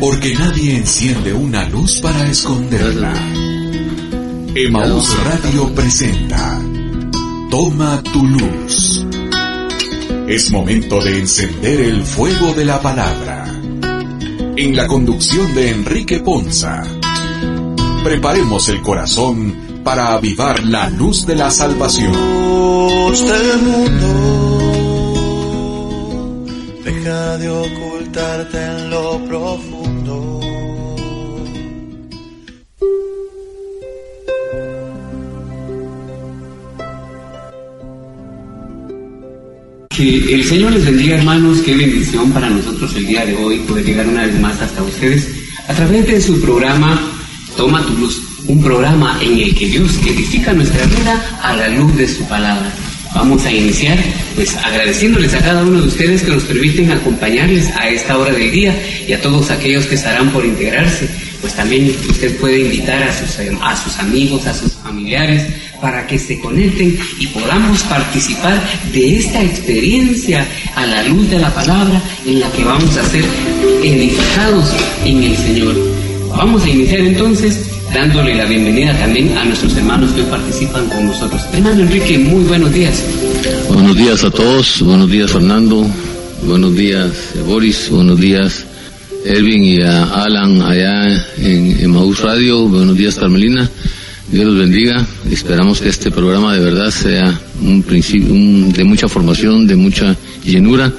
Porque nadie enciende una luz para esconderla. Emaús Radio presenta Toma tu luz. Es momento de encender el fuego de la palabra. En la conducción de Enrique Ponza. Preparemos el corazón para avivar la luz de la salvación. Mundo, deja de ocultarte en lo profundo. Que el Señor les bendiga hermanos, qué bendición para nosotros el día de hoy poder llegar una vez más hasta ustedes a través de su programa Toma tu luz, un programa en el que Dios edifica nuestra vida a la luz de su palabra. Vamos a iniciar pues agradeciéndoles a cada uno de ustedes que nos permiten acompañarles a esta hora del día y a todos aquellos que estarán por integrarse. Pues también usted puede invitar a sus, a sus amigos, a sus familiares, para que se conecten y podamos participar de esta experiencia a la luz de la palabra en la que vamos a ser edificados en el Señor. Vamos a iniciar entonces dándole la bienvenida también a nuestros hermanos que participan con nosotros. Hermano Enrique, muy buenos días. Buenos días a todos, buenos días Fernando, buenos días Boris, buenos días Elvin y a Alan allá en Emaús Radio, buenos días Carmelina. Dios los bendiga. Esperamos que este programa de verdad sea un principio un- de mucha formación, de mucha llenura.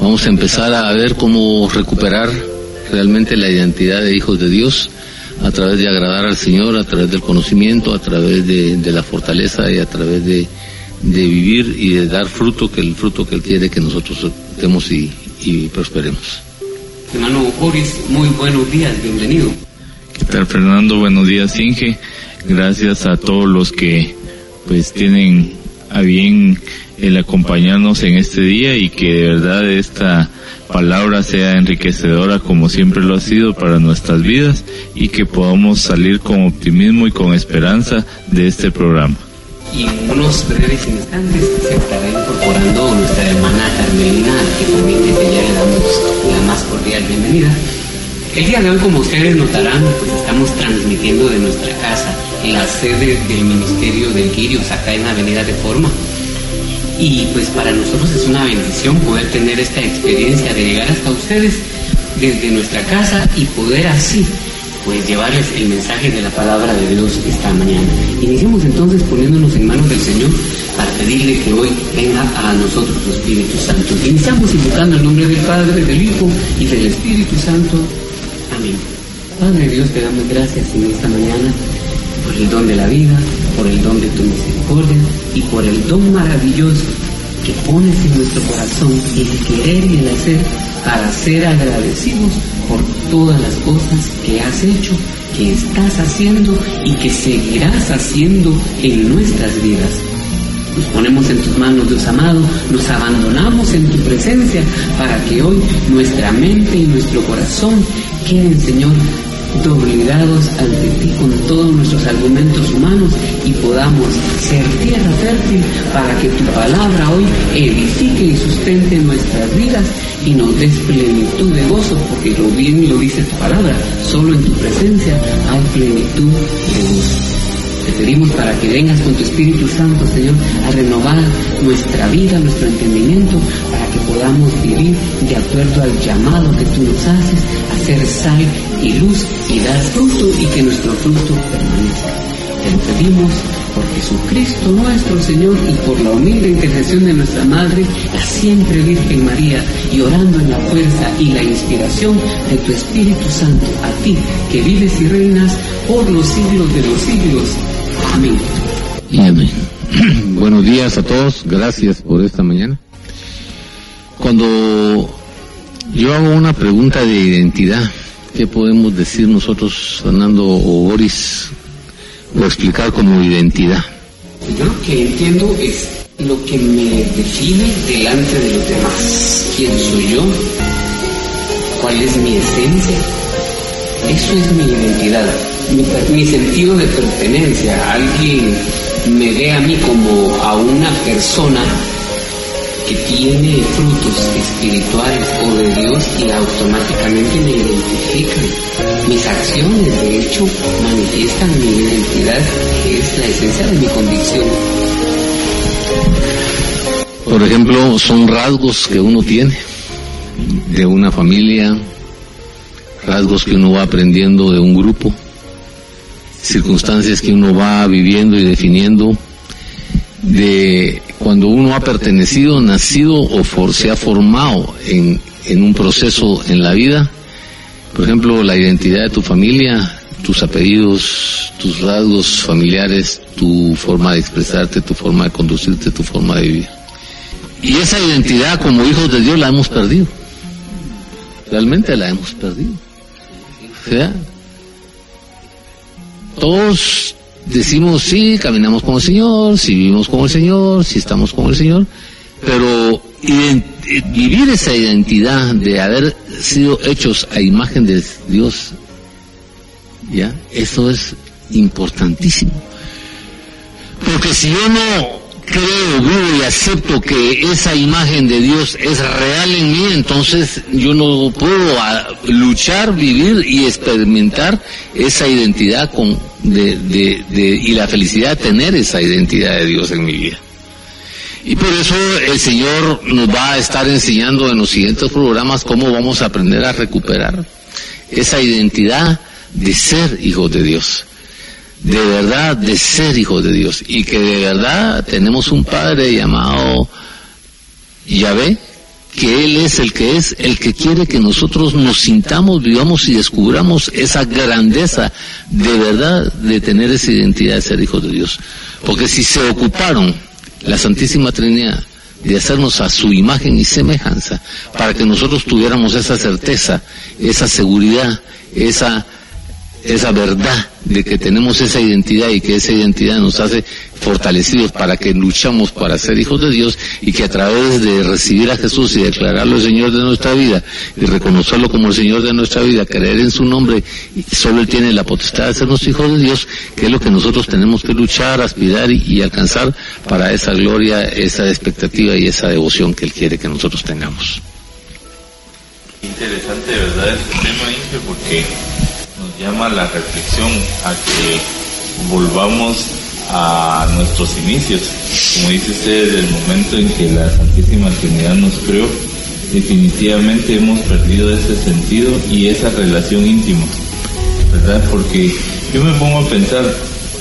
Vamos a empezar a ver cómo recuperar realmente la identidad de hijos de Dios a través de agradar al Señor, a través del conocimiento, a través de, de la fortaleza y a través de, de vivir y de dar fruto, que el fruto que Él quiere que nosotros demos y, y prosperemos. Hermano Boris, muy buenos días, bienvenido. ¿Qué tal Fernando? Buenos días Inge. Gracias a todos los que pues tienen a bien el acompañarnos en este día y que de verdad esta palabra sea enriquecedora como siempre lo ha sido para nuestras vidas y que podamos salir con optimismo y con esperanza de este programa. Y en unos breves instantes se estará incorporando nuestra hermana Carmelina, que también desde ya le damos la más cordial bienvenida. El día de hoy, como ustedes notarán, pues estamos transmitiendo de nuestra casa, la sede del Ministerio del Quirios, acá en la Avenida Reforma. Y pues para nosotros es una bendición poder tener esta experiencia de llegar hasta ustedes desde nuestra casa y poder así pues llevarles el mensaje de la palabra de Dios esta mañana. Iniciemos entonces poniéndonos en manos del Señor para pedirle que hoy venga a nosotros su Espíritu Santo. Iniciamos invocando el nombre del Padre, del Hijo y del Espíritu Santo. Amén. Padre Dios, te damos gracias en esta mañana por el don de la vida, por el don de tu misericordia y por el don maravilloso que pones en nuestro corazón el querer y el hacer para ser agradecidos por todas las cosas que has hecho, que estás haciendo y que seguirás haciendo en nuestras vidas. Nos ponemos en tus manos, Dios amado, nos abandonamos en tu presencia para que hoy nuestra mente y nuestro corazón queden, Señor, doblegados ante ti con todos nuestros argumentos humanos y podamos ser tierra fértil para que tu palabra hoy edifique y sustente nuestras vidas y nos des plenitud de gozo, porque lo bien lo dice tu palabra, solo en tu presencia hay plenitud de gozo. Te pedimos para que vengas con tu Espíritu Santo, Señor, a renovar nuestra vida, nuestro entendimiento, para que podamos vivir de acuerdo al llamado que tú nos haces, a ser sal y luz y dar fruto y que nuestro fruto permanezca. Te lo pedimos por Jesucristo nuestro Señor y por la humilde intercesión de nuestra Madre, la siempre Virgen María, y orando en la fuerza y la inspiración de tu Espíritu Santo, a ti que vives y reinas por los siglos de los siglos. Amén. Y amén. Buenos días a todos, gracias por esta mañana. Cuando yo hago una pregunta de identidad, ¿qué podemos decir nosotros, Fernando o Boris, o explicar como identidad? Yo lo que entiendo es lo que me define delante de los demás. ¿Quién soy yo? ¿Cuál es mi esencia? Eso es mi identidad, mi, sentido de pertenencia. Alguien me ve a mí como a una persona que tiene frutos espirituales o de Dios y automáticamente me identifican. Mis acciones, de hecho, manifiestan mi identidad, que es la esencia de mi convicción. Por ejemplo, son rasgos que uno tiene de una familia, rasgos que uno va aprendiendo de un grupo, circunstancias que uno va viviendo y definiendo de cuando uno ha pertenecido, nacido o se ha formado en, en un proceso en la vida. Por ejemplo, la identidad de tu familia, tus apellidos, tus rasgos familiares, tu forma de expresarte, tu forma de conducirte, tu forma de vivir. Y esa identidad como hijos de Dios la hemos perdido. Realmente la hemos perdido. O sea, todos decimos sí, caminamos con el Señor, si vivimos con el Señor, si estamos con el Señor, pero vivir esa identidad de haber sido hechos a imagen de Dios, ¿ya? Eso es importantísimo. Porque si yo no creo, vivo y acepto que esa imagen de Dios es real en mí, entonces yo no puedo ah, luchar, vivir y experimentar esa identidad con, de, de, de, y la felicidad de tener esa identidad de Dios en mi vida. Y por eso el Señor nos va a estar enseñando en los siguientes programas cómo vamos a aprender a recuperar esa identidad de ser hijos de Dios de verdad de ser hijos de Dios y que de verdad tenemos un Padre llamado Yahvé, que Él es el que es, el que quiere que nosotros nos sintamos, vivamos y descubramos esa grandeza de verdad de tener esa identidad de ser hijos de Dios. Porque si se ocuparon la Santísima Trinidad de hacernos a su imagen y semejanza, para que nosotros tuviéramos esa certeza, esa seguridad, esa esa verdad de que tenemos esa identidad y que esa identidad nos hace fortalecidos para que luchamos para ser hijos de Dios y que a través de recibir a Jesús y declararlo el Señor de nuestra vida y reconocerlo como el Señor de nuestra vida, creer en su nombre, solo Él tiene la potestad de sernos hijos de Dios, que es lo que nosotros tenemos que luchar, aspirar y, alcanzar para esa gloria, esa expectativa y esa devoción que Él quiere que nosotros tengamos. Interesante, ¿verdad? Este tema, porque llama la reflexión a que volvamos a nuestros inicios. Como dice usted, desde el momento en que la Santísima Trinidad nos creó, definitivamente hemos perdido ese sentido y esa relación íntima, ¿verdad? Porque yo me pongo a pensar,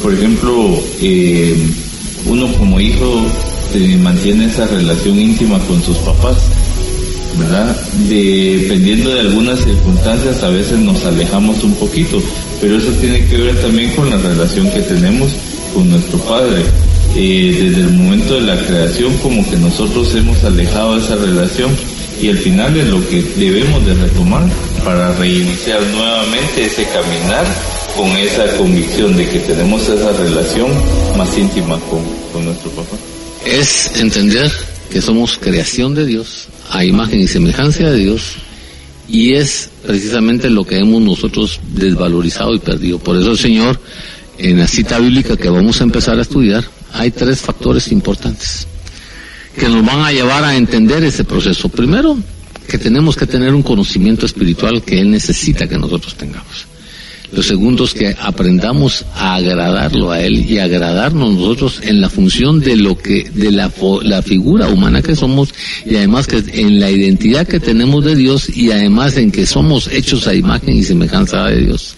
por ejemplo, eh, uno como hijo mantiene esa relación íntima con sus papás, ¿verdad? Dependiendo de algunas circunstancias a veces nos alejamos un poquito, pero eso tiene que ver también con la relación que tenemos con nuestro Padre. Eh, desde el momento de la creación como que nosotros hemos alejado esa relación y al final es lo que debemos de retomar para reiniciar nuevamente ese caminar con esa convicción de que tenemos esa relación más íntima con, con nuestro papá. Es entender que somos creación de Dios, a imagen y semejanza de Dios, y es precisamente lo que hemos nosotros desvalorizado y perdido. Por eso el Señor, en la cita bíblica que vamos a empezar a estudiar, hay tres factores importantes que nos van a llevar a entender ese proceso. Primero, que tenemos que tener un conocimiento espiritual que Él necesita que nosotros tengamos. Lo segundo es que aprendamos a agradarlo a Él y agradarnos nosotros en la función de lo que, de la, la figura humana que somos y además que en la identidad que tenemos de Dios y además en que somos hechos a imagen y semejanza de Dios.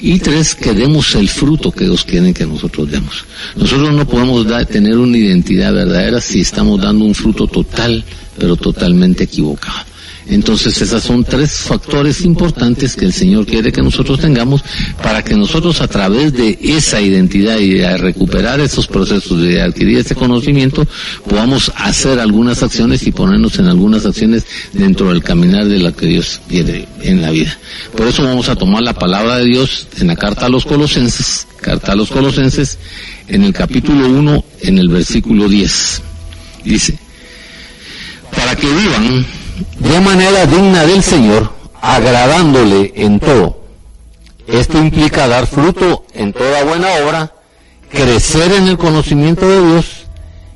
Y tres, que demos el fruto que Dios quiere que nosotros demos. Nosotros no podemos tener una identidad verdadera si estamos dando un fruto total, pero totalmente equivocado. Entonces, esos son tres factores importantes que el Señor quiere que nosotros tengamos para que nosotros a través de esa identidad y de recuperar esos procesos, de adquirir ese conocimiento, podamos hacer algunas acciones y ponernos en algunas acciones dentro del caminar de la que Dios quiere en la vida. Por eso vamos a tomar la palabra de Dios en la carta a los colosenses, carta a los colosenses, en el capítulo 1, en el versículo 10. Dice, para que vivan de manera digna del Señor, agradándole en todo. Esto implica dar fruto en toda buena obra, crecer en el conocimiento de Dios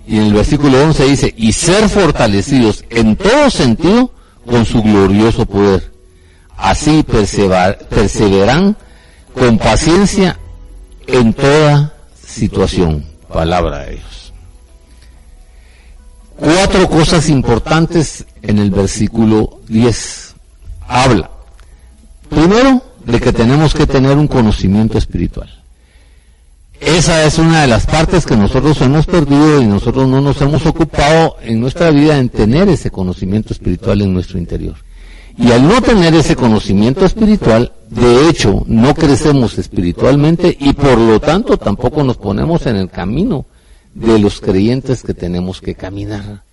Y en el versículo 11 dice, y ser fortalecidos en todo sentido con su glorioso poder. Así perseveran con paciencia en toda situación. Palabra de Dios. Cuatro cosas importantes en el versículo 10. Habla. Primero, de que tenemos que tener un conocimiento espiritual. Esa es una de las partes que nosotros hemos perdido y nosotros no nos hemos ocupado en nuestra vida en tener ese conocimiento espiritual en nuestro interior. Y al no tener ese conocimiento espiritual, de hecho, no crecemos espiritualmente y por lo tanto tampoco nos ponemos en el camino de los creyentes que tenemos que caminar.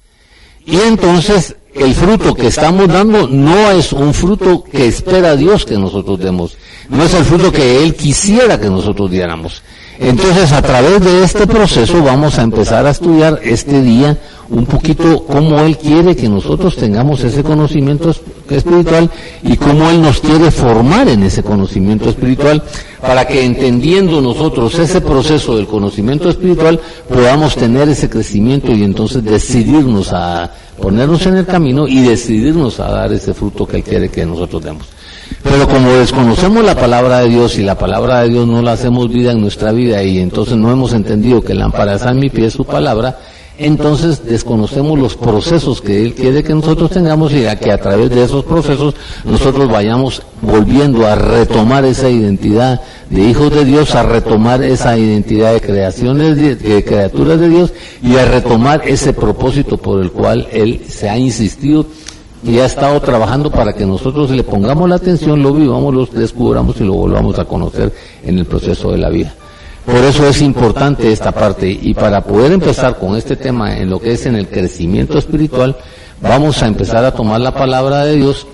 Y entonces el fruto que estamos dando no es un fruto que espera Dios que nosotros demos, no es el fruto que Él quisiera que nosotros diéramos. Entonces, a través de este proceso vamos a empezar a estudiar este día un poquito cómo Él quiere que nosotros tengamos ese conocimiento espiritual y cómo Él nos quiere formar en ese conocimiento espiritual para que entendiendo nosotros ese proceso del conocimiento espiritual podamos tener ese crecimiento y entonces decidirnos a ponernos en el camino y decidirnos a dar ese fruto que Él quiere que nosotros demos. Pero como desconocemos la palabra de Dios y la palabra de Dios no la hacemos vida en nuestra vida y entonces no hemos entendido que lámpara es a mi pie su palabra, entonces desconocemos los procesos que Él quiere que nosotros tengamos y a que a través de esos procesos nosotros vayamos volviendo a retomar esa identidad de hijos de Dios, a retomar esa identidad de creaciones, de, criaturas de Dios y a retomar ese propósito por el cual Él se ha insistido y ha estado trabajando para que nosotros le pongamos la atención, lo vivamos, lo descubramos y lo volvamos a conocer en el proceso de la vida. Por eso es importante esta parte y para poder empezar con este tema en lo que es en el crecimiento espiritual, vamos a empezar a tomar la palabra de Dios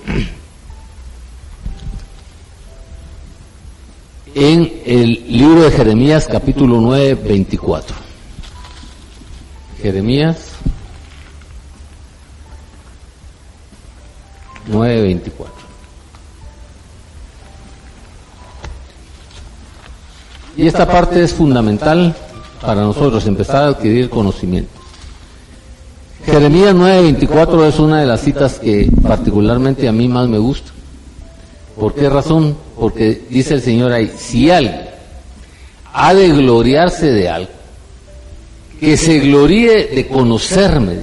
en el libro de Jeremías capítulo 9, 24. Jeremías 9.24. Y esta parte es fundamental para nosotros, empezar a adquirir conocimiento. Jeremías 9:24 es una de las citas que particularmente a mí más me gusta. ¿Por qué razón? Porque dice el Señor ahí, si alguien ha de gloriarse de algo, que se gloríe de conocerme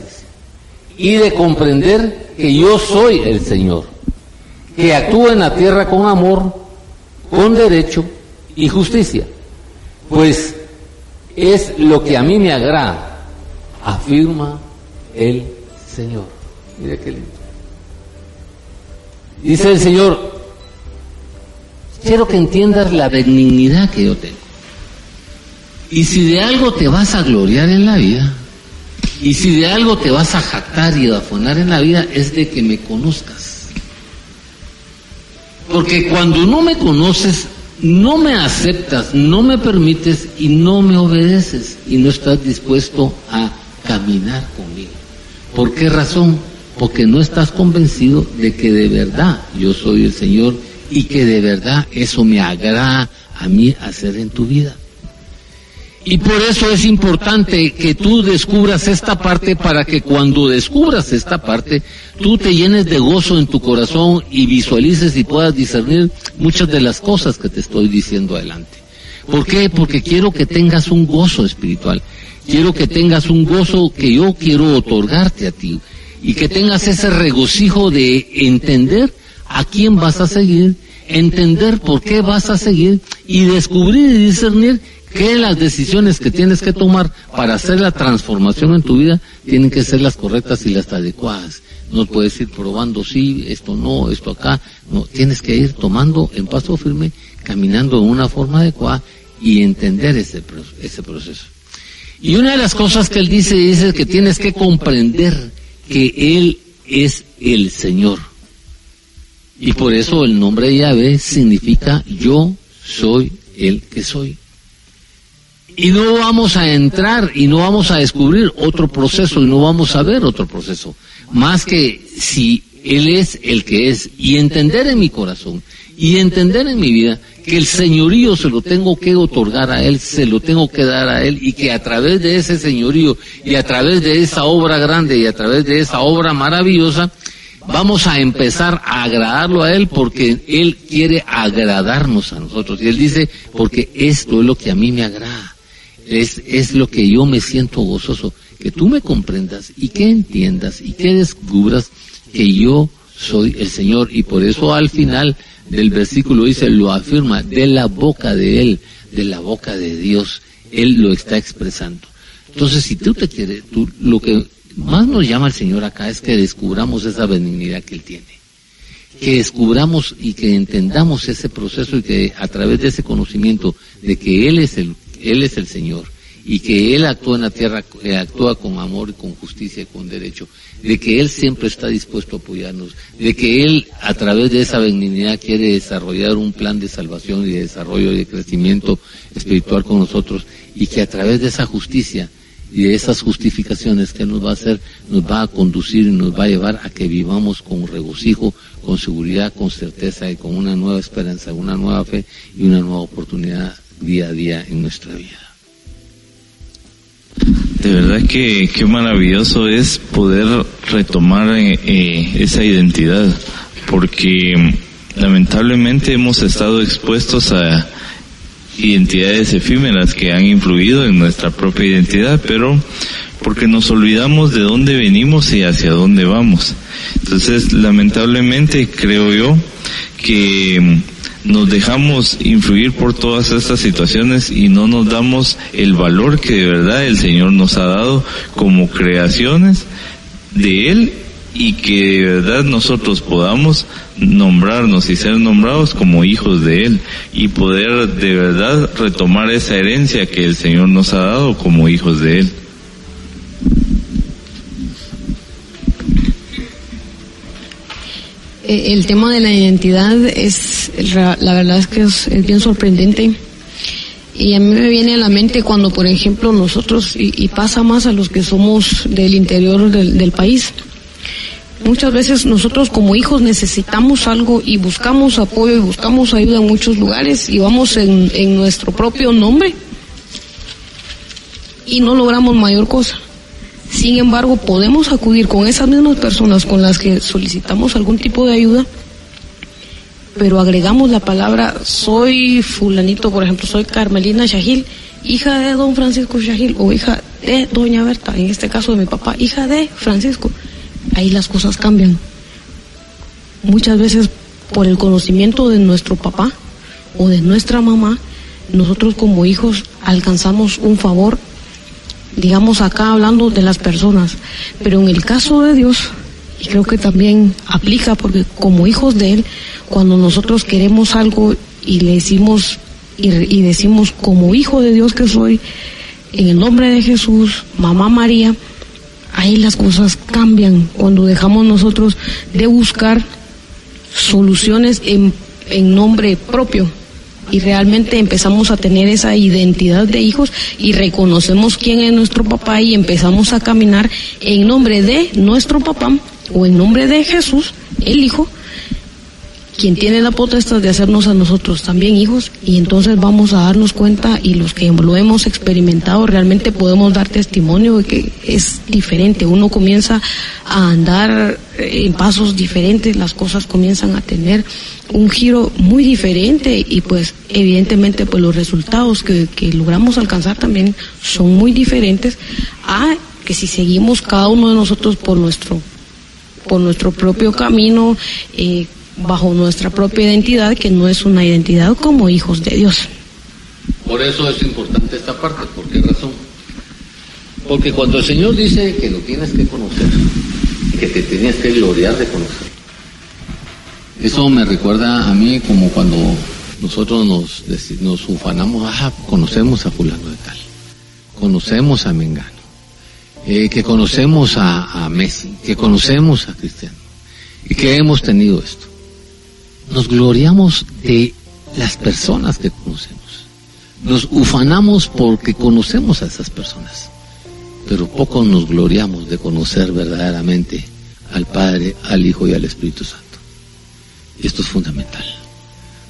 y de comprender que yo soy el Señor, que actúa en la tierra con amor, con derecho y justicia. Pues es lo que a mí me agrada, afirma el Señor. Mire qué lindo. Dice el Señor, quiero que entiendas la benignidad que yo tengo. Y si de algo te vas a gloriar en la vida, y si de algo te vas a jactar y afonar en la vida es de que me conozcas. Porque cuando no me conoces, no me aceptas, no me permites y no me obedeces y no estás dispuesto a caminar conmigo. ¿Por qué razón? Porque no estás convencido de que de verdad yo soy el Señor y que de verdad eso me agrada a mí hacer en tu vida. Y por eso es importante que tú descubras esta parte para que cuando descubras esta parte, tú te llenes de gozo en tu corazón y visualices y puedas discernir muchas de las cosas que te estoy diciendo adelante. ¿Por qué? Porque quiero que tengas un gozo espiritual. Quiero que tengas un gozo que yo quiero otorgarte a ti. Y que tengas ese regocijo de entender a quién vas a seguir, entender por qué vas a seguir y descubrir y discernir que las decisiones que tienes que tomar para hacer la transformación en tu vida tienen que ser las correctas y las adecuadas. No puedes ir probando, sí, esto no, esto acá. No, tienes que ir tomando en paso firme, caminando de una forma adecuada y entender ese, proceso. Y una de las cosas que él dice dice que tienes que comprender que él es el Señor. Y por eso el nombre de Yahvé significa yo soy el que soy. Y no vamos a entrar y no vamos a descubrir otro proceso y no vamos a ver otro proceso. Más que si Él es el que es y entender en mi corazón y entender en mi vida que el señorío se lo tengo que otorgar a Él, se lo tengo que dar a Él y que a través de ese señorío y a través de esa obra grande y a través de esa obra maravillosa, vamos a empezar a agradarlo a Él porque Él quiere agradarnos a nosotros. Y Él dice, porque esto es lo que a mí me agrada, es, es lo que yo me siento gozoso, que tú me comprendas y que entiendas y que descubras que yo soy el Señor. Y por eso al final del versículo dice, lo afirma, de la boca de Él, de la boca de Dios, Él lo está expresando. Entonces, si tú te quieres, tú, lo que más nos llama el Señor acá es que descubramos esa benignidad que Él tiene. Que descubramos y que entendamos ese proceso y que a través de ese conocimiento de que Él es el, Él es el Señor. Y que Él actúa en la tierra, eh, actúa con amor y con justicia y con derecho, de que Él siempre está dispuesto a apoyarnos, de que Él a través de esa benignidad quiere desarrollar un plan de salvación y de desarrollo y de crecimiento espiritual con nosotros. Y que a través de esa justicia y de esas justificaciones que nos va a hacer, nos va a conducir y nos va a llevar a que vivamos con regocijo, con seguridad, con certeza y con una nueva esperanza, una nueva fe y una nueva oportunidad día a día en nuestra vida. De verdad que qué maravilloso es poder retomar eh, eh, esa identidad, porque mm, lamentablemente hemos estado expuestos a identidades efímeras que han influido en nuestra propia identidad, pero porque nos olvidamos de dónde venimos y hacia dónde vamos. Entonces, lamentablemente creo yo que mm, nos dejamos influir por todas estas situaciones y no nos damos el valor que de verdad el Señor nos ha dado como creaciones de Él y que de verdad nosotros podamos nombrarnos y ser nombrados como hijos de Él y poder de verdad retomar esa herencia que el Señor nos ha dado como hijos de Él. El tema de la identidad es, la verdad es que es, bien sorprendente. Y a mí me viene a la mente cuando, por ejemplo, nosotros, y, pasa más a los que somos del interior del, país, muchas veces nosotros como hijos necesitamos algo y buscamos apoyo y buscamos ayuda en muchos lugares y vamos en, en nuestro propio nombre y no logramos mayor cosa. Sin embargo, podemos acudir con esas mismas personas con las que solicitamos algún tipo de ayuda, pero agregamos la palabra soy fulanito, por ejemplo, soy Carmelina Shahil, hija de don Francisco Shahil o hija de doña Berta, en este caso de mi papá, hija de Francisco. Ahí las cosas cambian. Muchas veces por el conocimiento de nuestro papá o de nuestra mamá, nosotros como hijos alcanzamos un favor digamos acá hablando de las personas, pero en el caso de Dios, y creo que también aplica porque como hijos de Él, cuando nosotros queremos algo y le decimos y, decimos como hijo de Dios que soy, en el nombre de Jesús, mamá María, ahí las cosas cambian. Cuando dejamos nosotros de buscar soluciones en, en nombre propio y realmente empezamos a tener esa identidad de hijos y reconocemos quién es nuestro papá y empezamos a caminar en nombre de nuestro papá o en nombre de Jesús, el Hijo, quien tiene la potestad de hacernos a nosotros también hijos y entonces vamos a darnos cuenta y los que lo hemos experimentado realmente podemos dar testimonio de que es diferente, uno comienza a andar en pasos diferentes, las cosas comienzan a tener un giro muy diferente y pues evidentemente pues los resultados que, que logramos alcanzar también son muy diferentes a que si seguimos cada uno de nosotros por nuestro por nuestro propio camino eh, bajo nuestra propia identidad, que no es una identidad como hijos de Dios. Por eso es importante esta parte, ¿por qué razón? Porque cuando el Señor dice que lo tienes que conocer, que te tienes que gloriar de conocer, eso me recuerda a mí como cuando nosotros nos, nos ufanamos, ah, conocemos a fulano de tal, conocemos a Mengano, eh, que conocemos a, a Messi, que conocemos a Cristiano, y que hemos tenido esto nos gloriamos de las personas que conocemos. Nos ufanamos porque conocemos a esas personas, pero poco nos gloriamos de conocer verdaderamente al Padre, al Hijo y al Espíritu Santo. Esto es fundamental,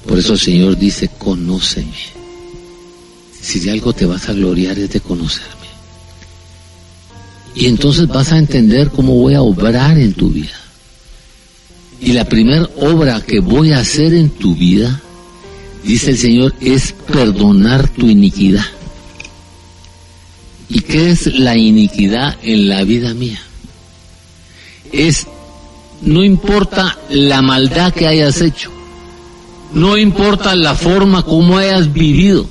Por eso el Señor dice, conóceme. Si de algo te vas a gloriar es de conocerme. Y entonces vas a entender cómo voy a obrar en tu vida. Y la primera obra que voy a hacer en tu vida, dice el Señor, es perdonar tu iniquidad. ¿Y qué es la iniquidad en la vida mía? Es, no importa la maldad que hayas hecho, no importa la forma como hayas vivido,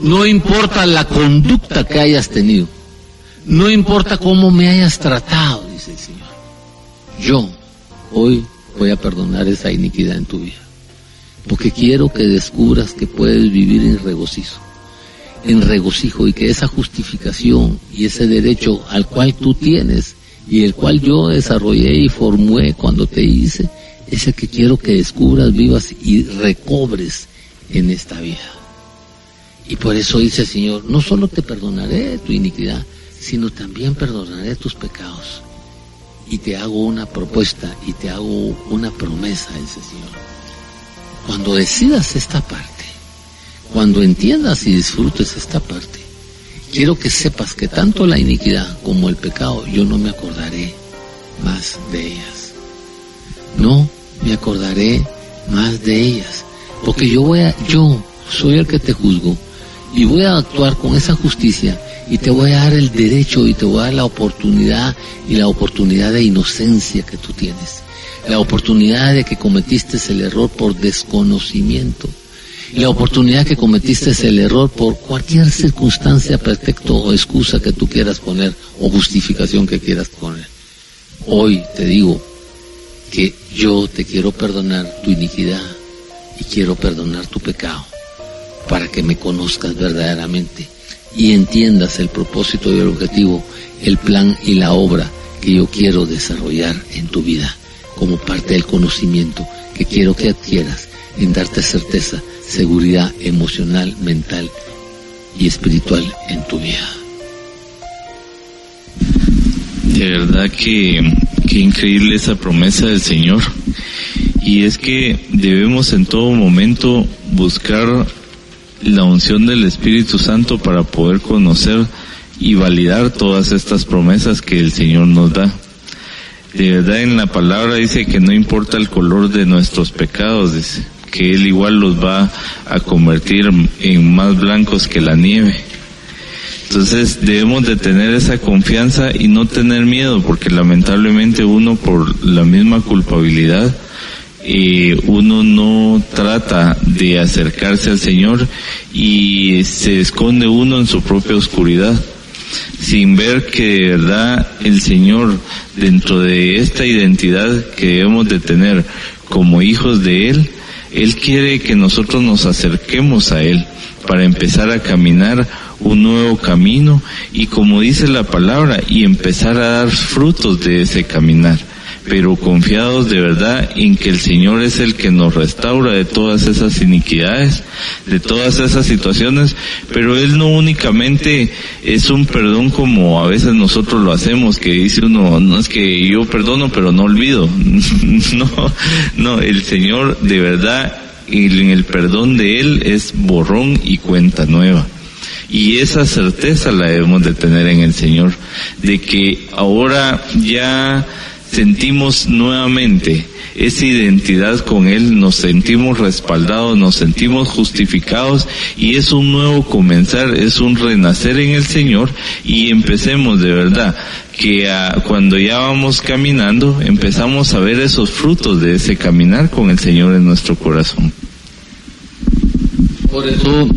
no importa la conducta que hayas tenido, no importa cómo me hayas tratado, dice el Señor. Yo hoy voy a perdonar esa iniquidad en tu vida, porque quiero que descubras que puedes vivir en regocijo en regocijo y que esa justificación y ese derecho al cual tú tienes y el cual yo desarrollé y formé cuando te hice, es el que quiero que descubras, vivas y recobres en esta vida. Y por eso dice el Señor, no solo te perdonaré tu iniquidad, sino también perdonaré tus pecados. Y te hago una propuesta y te hago una promesa, dice Señor. Cuando decidas esta parte, cuando entiendas y disfrutes esta parte, quiero que sepas que tanto la iniquidad como el pecado yo no me acordaré más de ellas. No me acordaré más de ellas, porque yo voy a, yo soy el que te juzgo y voy a actuar con esa justicia y te voy a dar el derecho y te voy a dar la oportunidad y la oportunidad de inocencia que tú tienes, la oportunidad de que cometiste el error por desconocimiento. La oportunidad que cometiste el error por cualquier circunstancia, pretexto o excusa que tú quieras poner o justificación que quieras poner. Hoy te digo que yo te quiero perdonar tu iniquidad y quiero perdonar tu pecado para que me conozcas verdaderamente y entiendas el propósito y el objetivo, el plan y la obra que yo quiero desarrollar en tu vida como parte del conocimiento que quiero que adquieras en darte certeza seguridad emocional, mental y espiritual en tu vida. De verdad que, que increíble esa promesa del Señor. Y es que debemos en todo momento buscar la unción del Espíritu Santo para poder conocer y validar todas estas promesas que el Señor nos da. De verdad en la palabra dice que no importa el color de nuestros pecados, dice que Él igual los va a convertir en más blancos que la nieve. Entonces debemos de tener esa confianza y no tener miedo, porque lamentablemente uno por la misma culpabilidad, uno no trata de acercarse al Señor y se esconde uno en su propia oscuridad, sin ver que de verdad el Señor, dentro de esta identidad que debemos de tener como hijos de Él, él quiere que nosotros nos acerquemos a Él para empezar a caminar un nuevo camino y como dice la palabra y empezar a dar frutos de ese caminar pero confiados de verdad en que el Señor es el que nos restaura de todas esas iniquidades, de todas esas situaciones, pero Él no únicamente es un perdón como a veces nosotros lo hacemos, que dice uno, no es que yo perdono pero no olvido, no, no, el Señor de verdad en el perdón de Él es borrón y cuenta nueva. Y esa certeza la debemos de tener en el Señor, de que ahora ya sentimos nuevamente esa identidad con Él, nos sentimos respaldados, nos sentimos justificados y es un nuevo comenzar, es un renacer en el Señor y empecemos de verdad que cuando ya vamos caminando empezamos a ver esos frutos de ese caminar con el Señor en nuestro corazón. Por eso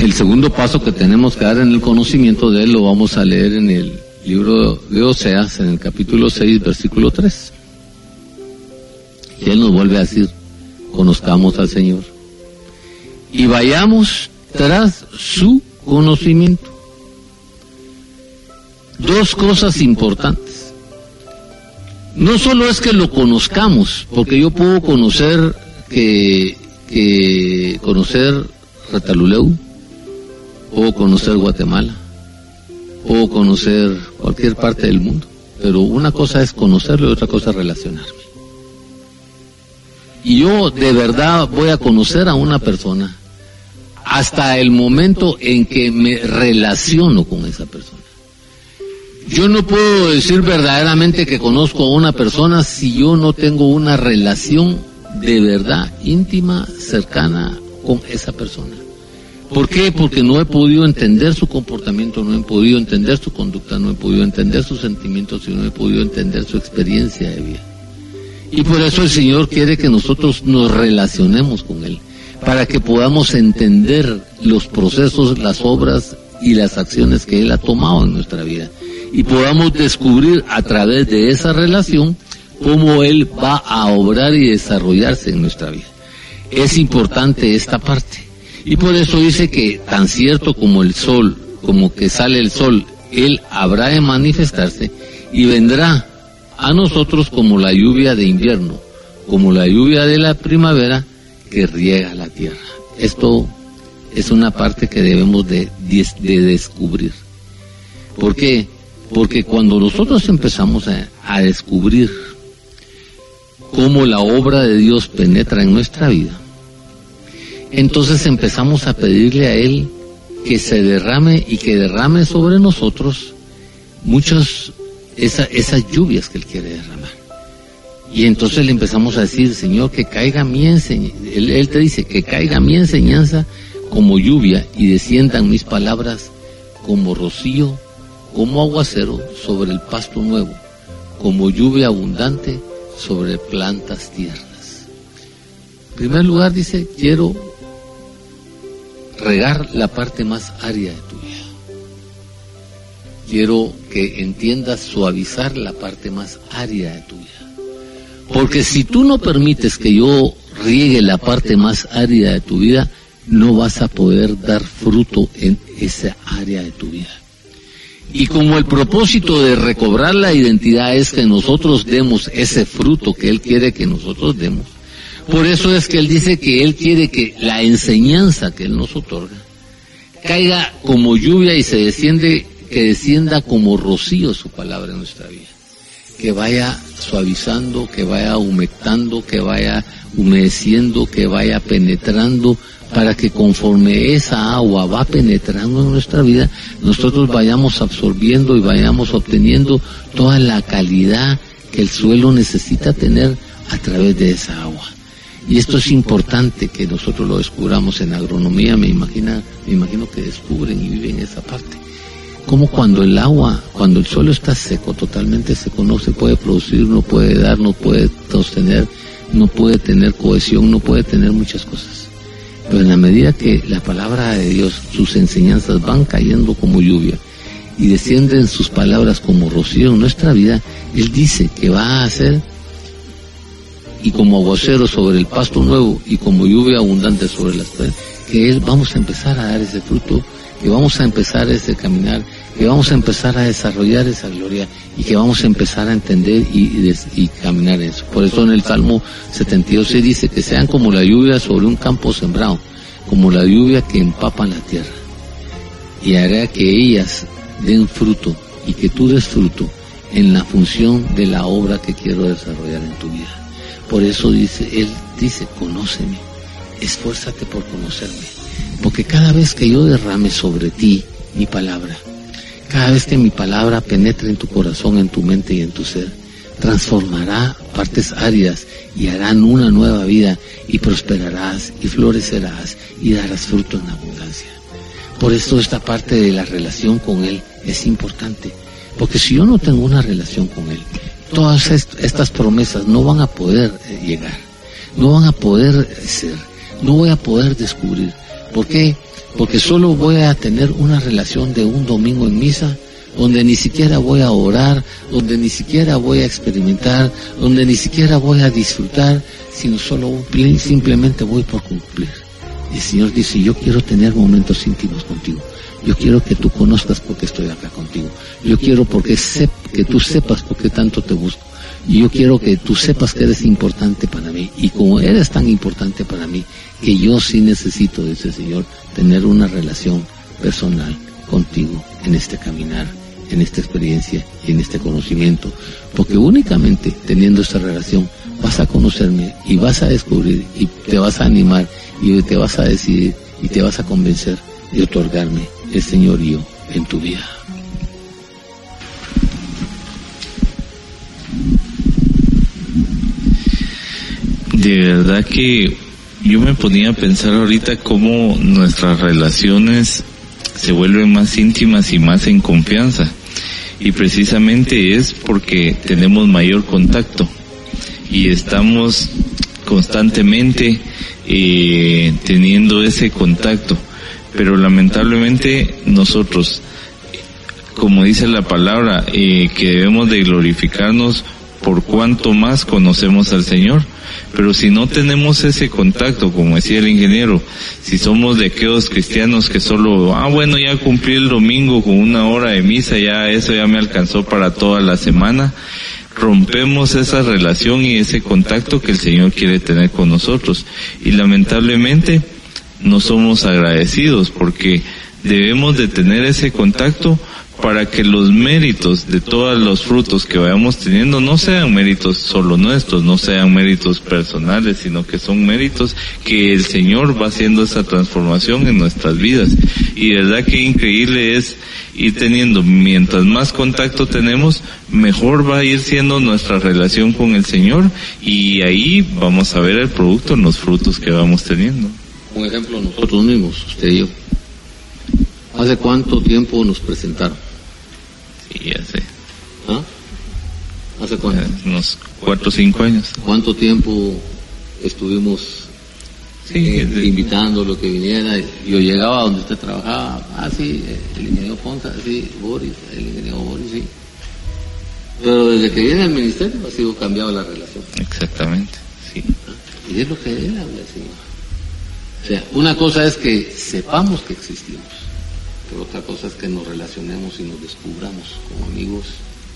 el segundo paso que tenemos que dar en el conocimiento de Él lo vamos a leer en el libro de Oseas, en el capítulo 6, versículo 3. Y Él nos vuelve a decir, conozcamos al Señor y vayamos tras su conocimiento. Dos cosas importantes. No solo es que lo conozcamos, porque yo puedo conocer que, que conocer Retaluleu, puedo conocer Guatemala, o conocer cualquier parte del mundo. Pero una cosa es conocerlo y otra cosa es relacionarme. y yo de verdad voy a conocer a una persona hasta el momento en que me relaciono con esa persona. Yo no puedo decir verdaderamente que conozco a una persona si yo no tengo una relación de verdad íntima, cercana con esa persona. ¿Por qué? Porque no he podido entender su comportamiento, no he podido entender su conducta, no he podido entender sus sentimientos y no he podido entender su experiencia de vida. Y por eso el Señor quiere que nosotros nos relacionemos con Él, para que podamos entender los procesos, las obras y las acciones que Él ha tomado en nuestra vida. Y podamos descubrir a través de esa relación cómo Él va a obrar y desarrollarse en nuestra vida. Es importante esta parte. Y por eso dice que tan cierto como el sol, como que sale el sol, Él habrá de manifestarse y vendrá a nosotros como la lluvia de invierno, como la lluvia de la primavera que riega la tierra. Esto es una parte que debemos de, de descubrir. ¿Por qué? Porque cuando nosotros empezamos a descubrir cómo la obra de Dios penetra en nuestra vida, entonces empezamos a pedirle a Él que se derrame y que derrame sobre nosotros muchas esa, esas lluvias que Él quiere derramar. Y entonces le empezamos a decir, Señor, que caiga mi enseñanza, él, él, te dice, que caiga mi enseñanza como lluvia y desciendan mis palabras como rocío, como aguacero sobre el pasto nuevo, como lluvia abundante sobre plantas tiernas. En primer lugar dice, quiero regar la parte más árida de tu vida. Quiero que entiendas suavizar la parte más árida de tu vida. Porque si tú no permites que yo riegue la parte más árida de tu vida, no vas a poder dar fruto en esa área de tu vida. Y como el propósito de recobrar la identidad es que nosotros demos ese fruto que Él quiere que nosotros demos, por eso es que Él dice que Él quiere que la enseñanza que Él nos otorga caiga como lluvia y se desciende, que descienda como rocío su palabra en nuestra vida. Que vaya suavizando, que vaya humectando, que vaya humedeciendo, que vaya penetrando, para que conforme esa agua va penetrando en nuestra vida, nosotros vayamos absorbiendo y vayamos obteniendo toda la calidad que el suelo necesita tener a través de esa agua. Y esto es importante que nosotros lo descubramos en agronomía, me imagino, me imagino que descubren y viven esa parte. Como cuando el agua, cuando el suelo está seco, totalmente seco, no se puede producir, no puede dar, no puede sostener, no puede tener cohesión, no puede tener muchas cosas. Pero en la medida que la palabra de Dios, sus enseñanzas van cayendo como lluvia y descienden sus palabras como rocío en nuestra vida, Él dice que va a hacer y como aguacero sobre el pasto nuevo y como lluvia abundante sobre las plantas, que él vamos a empezar a dar ese fruto, que vamos a empezar ese caminar, que vamos a empezar a desarrollar esa gloria y que vamos a empezar a entender y, y, caminar eso. Por eso en el Salmo 72 se dice que sean como la lluvia sobre un campo sembrado, como la lluvia que empapa la tierra. Y hará que ellas den fruto y que tú des fruto en la función de la obra que quiero desarrollar en tu vida. Por eso dice, Él dice, conóceme, esfuérzate por conocerme. Porque cada vez que yo derrame sobre ti mi palabra, cada vez que mi palabra penetre en tu corazón, en tu mente y en tu ser, transformará partes áridas y harán una nueva vida y prosperarás y florecerás y darás fruto en abundancia. Por eso esta parte de la relación con Él es importante. Porque si yo no tengo una relación con Él, todas est estas promesas no van a poder eh, llegar, no van a poder ser, no voy a poder descubrir. ¿Por qué? Porque solo voy a tener una relación de un domingo en misa, donde ni siquiera voy a orar, donde ni siquiera voy a experimentar, donde ni siquiera voy a disfrutar, sino solo simplemente voy por cumplir. El Señor dice, yo quiero tener momentos íntimos contigo. Yo quiero que tú conozcas por qué estoy acá contigo. Yo quiero porque sep que tú sepas por qué tanto te busco. Y yo quiero que tú sepas que eres importante para mí. Y como eres tan importante para mí, que yo sí necesito, dice el Señor, tener una relación personal contigo en este caminar en esta experiencia y en este conocimiento, porque únicamente teniendo esta relación vas a conocerme y vas a descubrir y te vas a animar y te vas a decidir y te vas a convencer de otorgarme el señorío en tu vida. De verdad que yo me ponía a pensar ahorita cómo nuestras relaciones se vuelven más íntimas y más en confianza. Y precisamente es porque tenemos mayor contacto y estamos constantemente eh, teniendo ese contacto. Pero lamentablemente nosotros, como dice la palabra, eh, que debemos de glorificarnos por cuanto más conocemos al Señor. Pero si no tenemos ese contacto, como decía el ingeniero, si somos de aquellos cristianos que solo, ah bueno, ya cumplí el domingo con una hora de misa, ya eso ya me alcanzó para toda la semana, rompemos esa relación y ese contacto que el Señor quiere tener con nosotros. Y lamentablemente no somos agradecidos porque debemos de tener ese contacto para que los méritos de todos los frutos que vayamos teniendo no sean méritos solo nuestros, no sean méritos personales, sino que son méritos que el Señor va haciendo esa transformación en nuestras vidas. Y verdad que increíble es ir teniendo, mientras más contacto tenemos, mejor va a ir siendo nuestra relación con el Señor y ahí vamos a ver el producto en los frutos que vamos teniendo. Un ejemplo, nosotros mismos, usted y yo. ¿Hace cuánto tiempo nos presentaron? ¿Ah? ¿Hace cuánto? Unos cuatro o cinco años. ¿Cuánto tiempo estuvimos Sí, eh, de- invitándolo que viniera? Yo llegaba donde usted trabajaba, ah, sí, eh, el ingeniero Ponta, sí, Boris, el ingeniero Boris, sí. Pero desde que viene al ministerio ha sido cambiada la relación. Exactamente, sí. Y es lo que él habla, Señor. O sea, una cosa es que sepamos que existimos, pero otra cosa es que nos relacionemos y nos descubramos como amigos,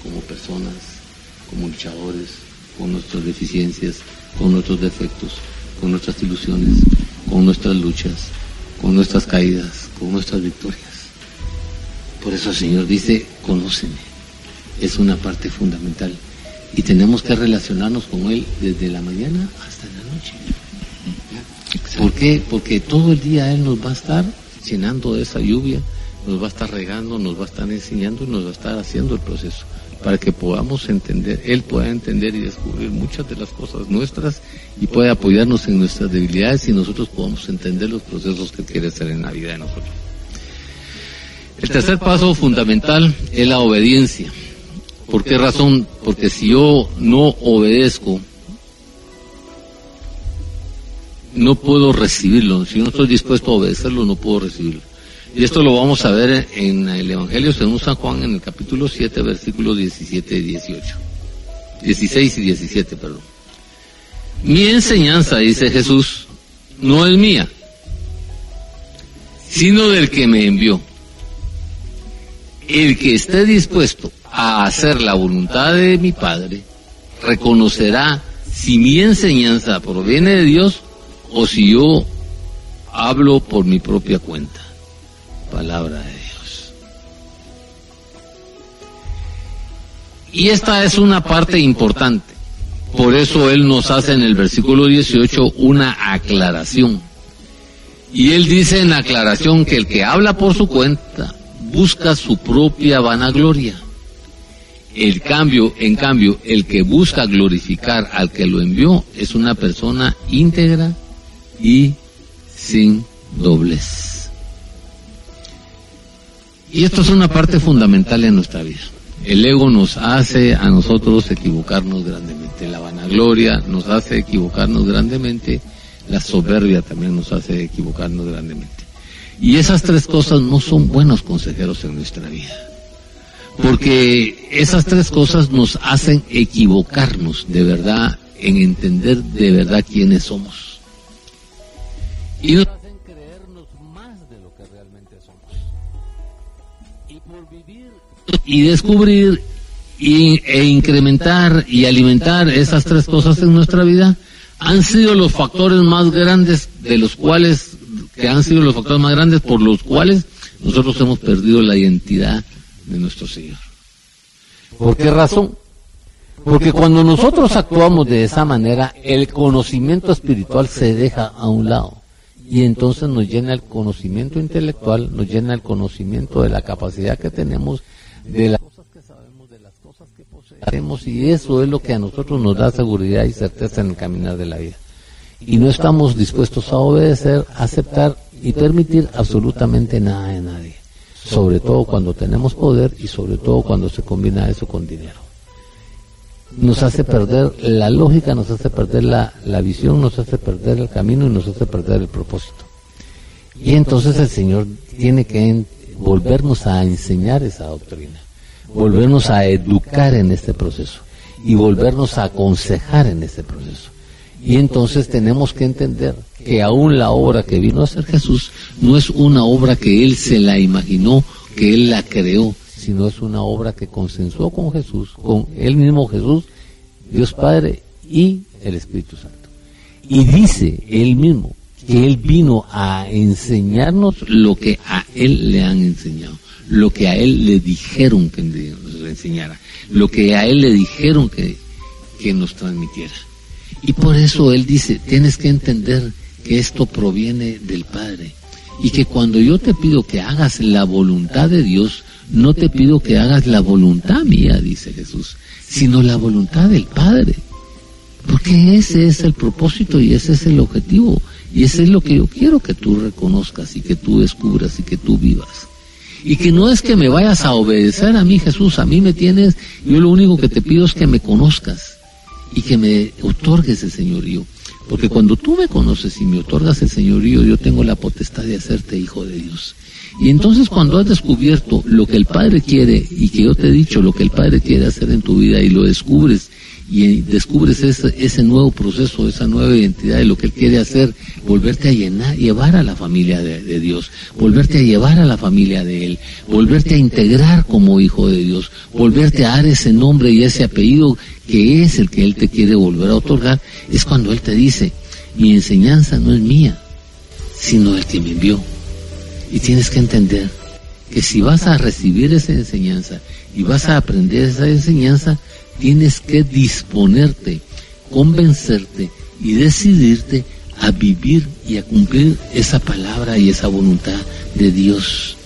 como personas, como luchadores, con nuestras deficiencias, con nuestros defectos, con nuestras ilusiones, con nuestras luchas, con nuestras caídas, con nuestras victorias. Por eso el Señor dice, conóceme. Es una parte fundamental. Y tenemos que relacionarnos con Él desde la mañana hasta la noche. ¿Por qué? Porque todo el día Él nos va a estar llenando de esa lluvia, nos va a estar regando, nos va a estar enseñando y nos va a estar haciendo el proceso para que podamos entender, Él pueda entender y descubrir muchas de las cosas nuestras y pueda apoyarnos en nuestras debilidades y nosotros podamos entender los procesos que quiere hacer en la vida de nosotros. El tercer paso fundamental es la obediencia. ¿Por qué razón? Porque si yo no obedezco, no puedo recibirlo. Si yo no estoy dispuesto a obedecerlo, no puedo recibirlo. Y esto lo vamos a ver en el Evangelio según San Juan en el capítulo 7, versículos 17 y 18. 16 y 17, perdón. Mi enseñanza, dice Jesús, no es mía, sino del que me envió. El que esté dispuesto a hacer la voluntad de mi Padre, reconocerá si mi enseñanza proviene de Dios o si yo hablo por mi propia cuenta. Palabra de Dios. Y esta es una parte importante. Por eso Él nos hace en el versículo 18 una aclaración. Y Él dice en la aclaración que el que habla por su cuenta busca su propia vanagloria. El cambio, en cambio, el que busca glorificar al que lo envió es una persona íntegra y sin doblez. Y esto es una parte fundamental en nuestra vida. El ego nos hace a nosotros equivocarnos grandemente. La vanagloria nos hace equivocarnos grandemente. La soberbia también nos hace equivocarnos grandemente. Y esas tres cosas no son buenos consejeros en nuestra vida. Porque esas tres cosas nos hacen equivocarnos de verdad en entender de verdad quiénes somos. Y y descubrir y, e incrementar y alimentar esas tres cosas en nuestra vida han sido los factores más grandes de los cuales que han sido los factores más grandes por los cuales nosotros hemos perdido la identidad de nuestro Señor. ¿Por qué razón? Porque cuando nosotros actuamos de esa manera, el conocimiento espiritual se deja a un lado. Y entonces nos llena el conocimiento intelectual, nos llena el conocimiento de la capacidad que tenemos, de las cosas que sabemos, de las cosas que poseemos. Y eso es lo que a nosotros nos da seguridad y certeza en el caminar de la vida. Y no estamos dispuestos a obedecer, aceptar y permitir absolutamente nada de nadie. Sobre todo cuando tenemos poder y sobre todo cuando se combina eso con dinero nos hace perder la lógica, nos hace perder la, la, visión, nos hace perder el camino y nos hace perder el propósito. Y entonces el Señor tiene que volvernos a enseñar esa doctrina, volvernos a educar en este proceso y volvernos a aconsejar en este proceso. Y entonces tenemos que entender que aún la obra que vino a hacer Jesús no es una obra que Él se la imaginó, que Él la creó, sino es una obra que consensuó con Jesús, con el mismo Jesús, Dios Padre y el Espíritu Santo. Y dice él mismo él vino a enseñarnos lo que a él le han enseñado, lo que a él le dijeron que nos enseñara, lo que a él le dijeron que, que nos transmitiera. Y por eso él dice, tienes que entender que esto proviene del Padre y que cuando yo te pido que hagas la voluntad de Dios, no te pido que hagas la voluntad mía, dice Jesús, sino la voluntad del Padre. Porque ese es el propósito y ese es el objetivo. Y ese es lo que yo quiero que tú reconozcas y que tú descubras y que tú vivas. Y que no es que me vayas a obedecer a mí, Jesús, a mí me tienes, yo lo único que te pido es que me conozcas y que me otorgues el señorío. Porque cuando tú me conoces y me otorgas el señorío, yo tengo la potestad de hacerte hijo de Dios. Y entonces cuando has descubierto lo que el Padre quiere y que yo te he dicho lo que el Padre quiere hacer en tu vida y lo descubres y descubres ese, ese nuevo proceso, esa nueva identidad de lo que Él quiere hacer, volverte a llenar, llevar a la familia de, de, Dios, volverte a llevar a la familia de Él, volverte a integrar como hijo de Dios, volverte a dar ese nombre y ese apellido que es el que Él te quiere volver a otorgar, es cuando Él te dice, mi enseñanza no es mía, sino el que me envió. Y tienes que entender que si vas a recibir esa enseñanza y vas a aprender esa enseñanza, tienes que disponerte, convencerte y decidirte a vivir y a cumplir esa palabra y esa voluntad de Dios.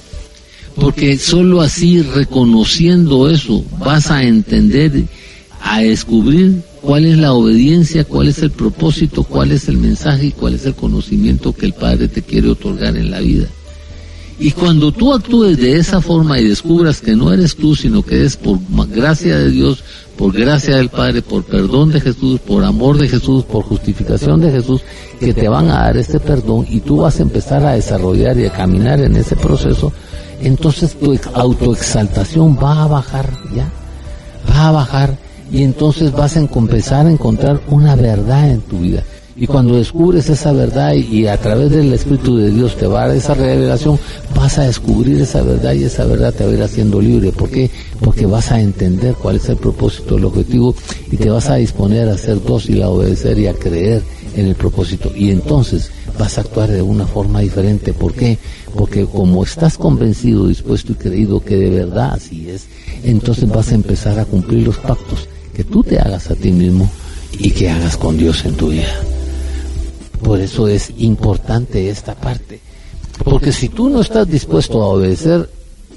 Porque sólo así, reconociendo eso, vas a entender, a descubrir cuál es la obediencia, cuál es el propósito, cuál es el mensaje y cuál es el conocimiento que el Padre te quiere otorgar en la vida. Y cuando tú actúes de esa forma y descubras que no eres tú, sino que es por gracia de Dios, por gracia del Padre, por perdón de Jesús, por amor de Jesús, por justificación de Jesús, que te van a dar este perdón y tú vas a empezar a desarrollar y a caminar en ese proceso, entonces tu autoexaltación va a bajar, ¿ya? Va a bajar y entonces vas a empezar a encontrar una verdad en tu vida. Y cuando descubres esa verdad y, a través del Espíritu de Dios te va a dar esa revelación, vas a descubrir esa verdad y esa verdad te va a ir haciendo libre. ¿Por qué? Porque vas a entender cuál es el propósito, el objetivo y te vas a disponer a ser dócil, a obedecer y a creer en el propósito. Y entonces vas a actuar de una forma diferente. ¿Por qué? Porque como estás convencido, dispuesto y creído que de verdad así es, entonces vas a empezar a cumplir los pactos que tú te hagas a ti mismo y que hagas con Dios en tu vida. Por eso es importante esta parte. Porque si tú no estás dispuesto a obedecer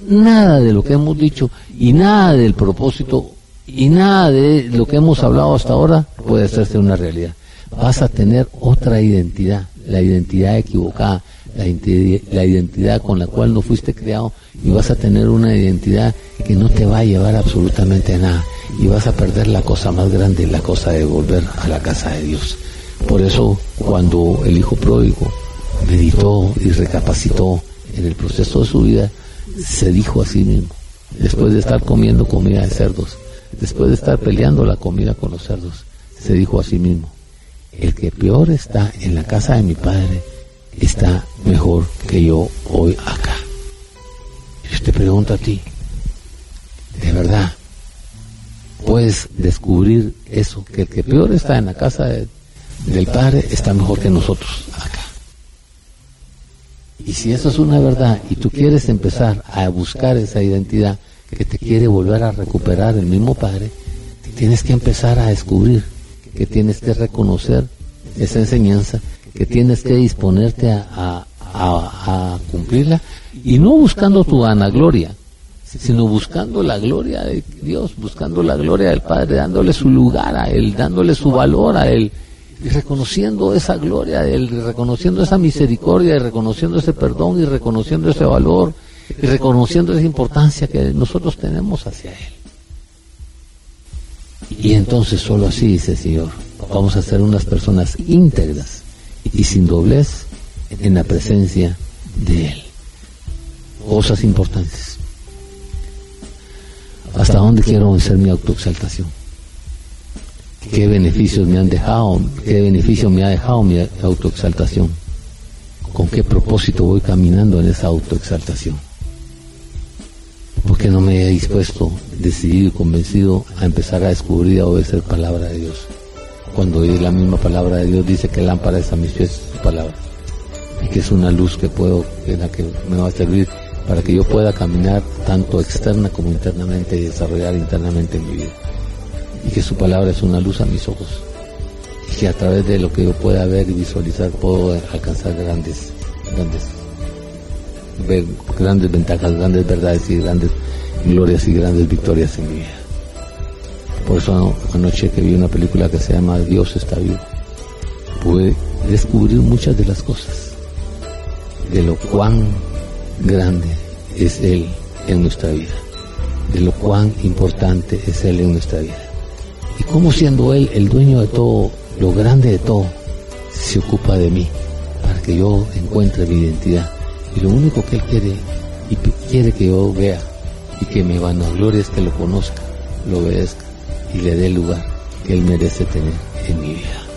nada de lo que hemos dicho y nada del propósito y nada de lo que hemos hablado hasta ahora puede hacerse una realidad. Vas a tener otra identidad, la identidad equivocada, la, identidad con la cual no fuiste creado y vas a tener una identidad que no te va a llevar absolutamente a nada y vas a perder la cosa más grande, la cosa de volver a la casa de Dios. Por eso cuando el hijo pródigo meditó y recapacitó en el proceso de su vida, se dijo a sí mismo, después de estar comiendo comida de cerdos, después de estar peleando la comida con los cerdos, se dijo a sí mismo, el que peor está en la casa de mi padre está mejor que yo hoy acá. Yo te pregunto a ti, ¿de verdad puedes descubrir eso? Que el que peor está en la casa de, del Padre está mejor que nosotros acá. Y si eso es una verdad y tú quieres empezar a buscar esa identidad, que te quiere volver a recuperar el mismo Padre, tienes que empezar a descubrir que tienes que reconocer esa enseñanza, que tienes que disponerte a, cumplirla y no buscando tu vanagloria, sino buscando la gloria de Dios, buscando la gloria del Padre, dándole su lugar a Él, dándole su valor a Él, y reconociendo esa gloria Él, reconociendo esa misericordia, y reconociendo ese perdón, y reconociendo ese valor, y reconociendo esa importancia que nosotros tenemos hacia Él. Y entonces solo así, dice el Señor, vamos a ser unas personas íntegras y sin doblez en la presencia de Él. Cosas importantes. ¿Hasta dónde quiero vencer mi autoexaltación? ¿Qué beneficios me han dejado? ¿Qué beneficio me ha dejado mi autoexaltación? ¿Con qué propósito voy caminando en esa autoexaltación? Porque no me he dispuesto, decidido y convencido a empezar a descubrir y a obedecer palabra de Dios. Cuando la misma palabra de Dios dice que lámpara es a mis pies su palabra y que es una luz que puedo, en la que me va a servir para que yo pueda caminar tanto externa como internamente y desarrollar internamente mi vida. Y que su palabra es una luz a mis ojos. Y que a través de lo que yo pueda ver y visualizar puedo alcanzar grandes, grandes, ver grandes ventajas, grandes verdades y grandes glorias y grandes victorias en mi vida. Por eso anoche que vi una película que se llama Dios está vivo, pude descubrir muchas de las cosas, de lo cuán grande es Él en nuestra vida, de lo cuán importante es Él en nuestra vida. Y cómo siendo Él el dueño de todo, lo grande de todo, se ocupa de mí para que yo encuentre mi identidad. Y lo único que Él quiere, y quiere que yo vea y que me vanagloria es que lo conozca, lo obedezca y le dé el lugar que Él merece tener en mi vida.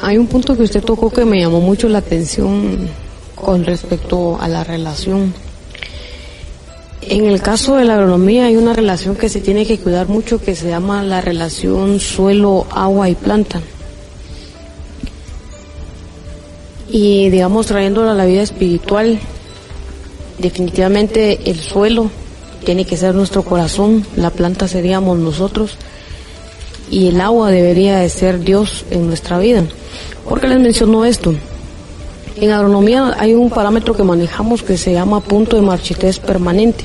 Hay un punto que usted tocó que me llamó mucho la atención con respecto a la relación. En el caso de la agronomía hay una relación que se tiene que cuidar mucho que se llama la relación suelo, agua y planta. Y digamos trayéndola a la vida espiritual, definitivamente el suelo tiene que ser nuestro corazón, la planta seríamos nosotros y el agua debería de ser Dios en nuestra vida. ¿Por qué les menciono esto? En agronomía hay un parámetro que manejamos que se llama punto de marchitez permanente.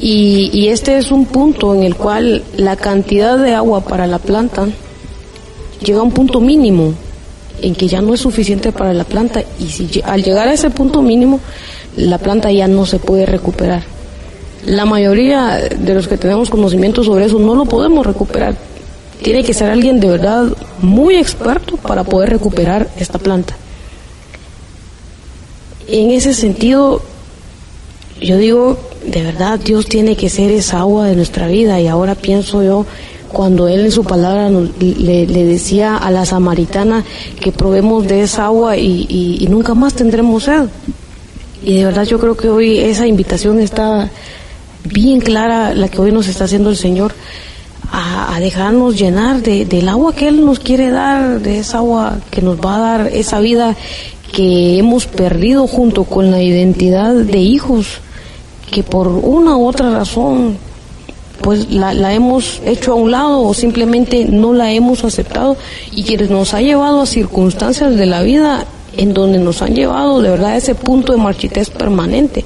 Y, y, este es un punto en el cual la cantidad de agua para la planta llega a un punto mínimo en que ya no es suficiente para la planta y si al llegar a ese punto mínimo la planta ya no se puede recuperar. La mayoría de los que tenemos conocimiento sobre eso no lo podemos recuperar tiene que ser alguien de verdad muy experto para poder recuperar esta planta. En ese sentido, yo digo, de verdad Dios tiene que ser esa agua de nuestra vida y ahora pienso yo cuando Él en su palabra le, decía a la samaritana que probemos de esa agua y, y nunca más tendremos sed. Y de verdad yo creo que hoy esa invitación está bien clara, la que hoy nos está haciendo el Señor a, dejarnos llenar de, del agua que Él nos quiere dar, de esa agua que nos va a dar esa vida que hemos perdido junto con la identidad de hijos, que por una u otra razón pues la, la, hemos hecho a un lado o simplemente no la hemos aceptado y que nos ha llevado a circunstancias de la vida en donde nos han llevado de verdad a ese punto de marchitez permanente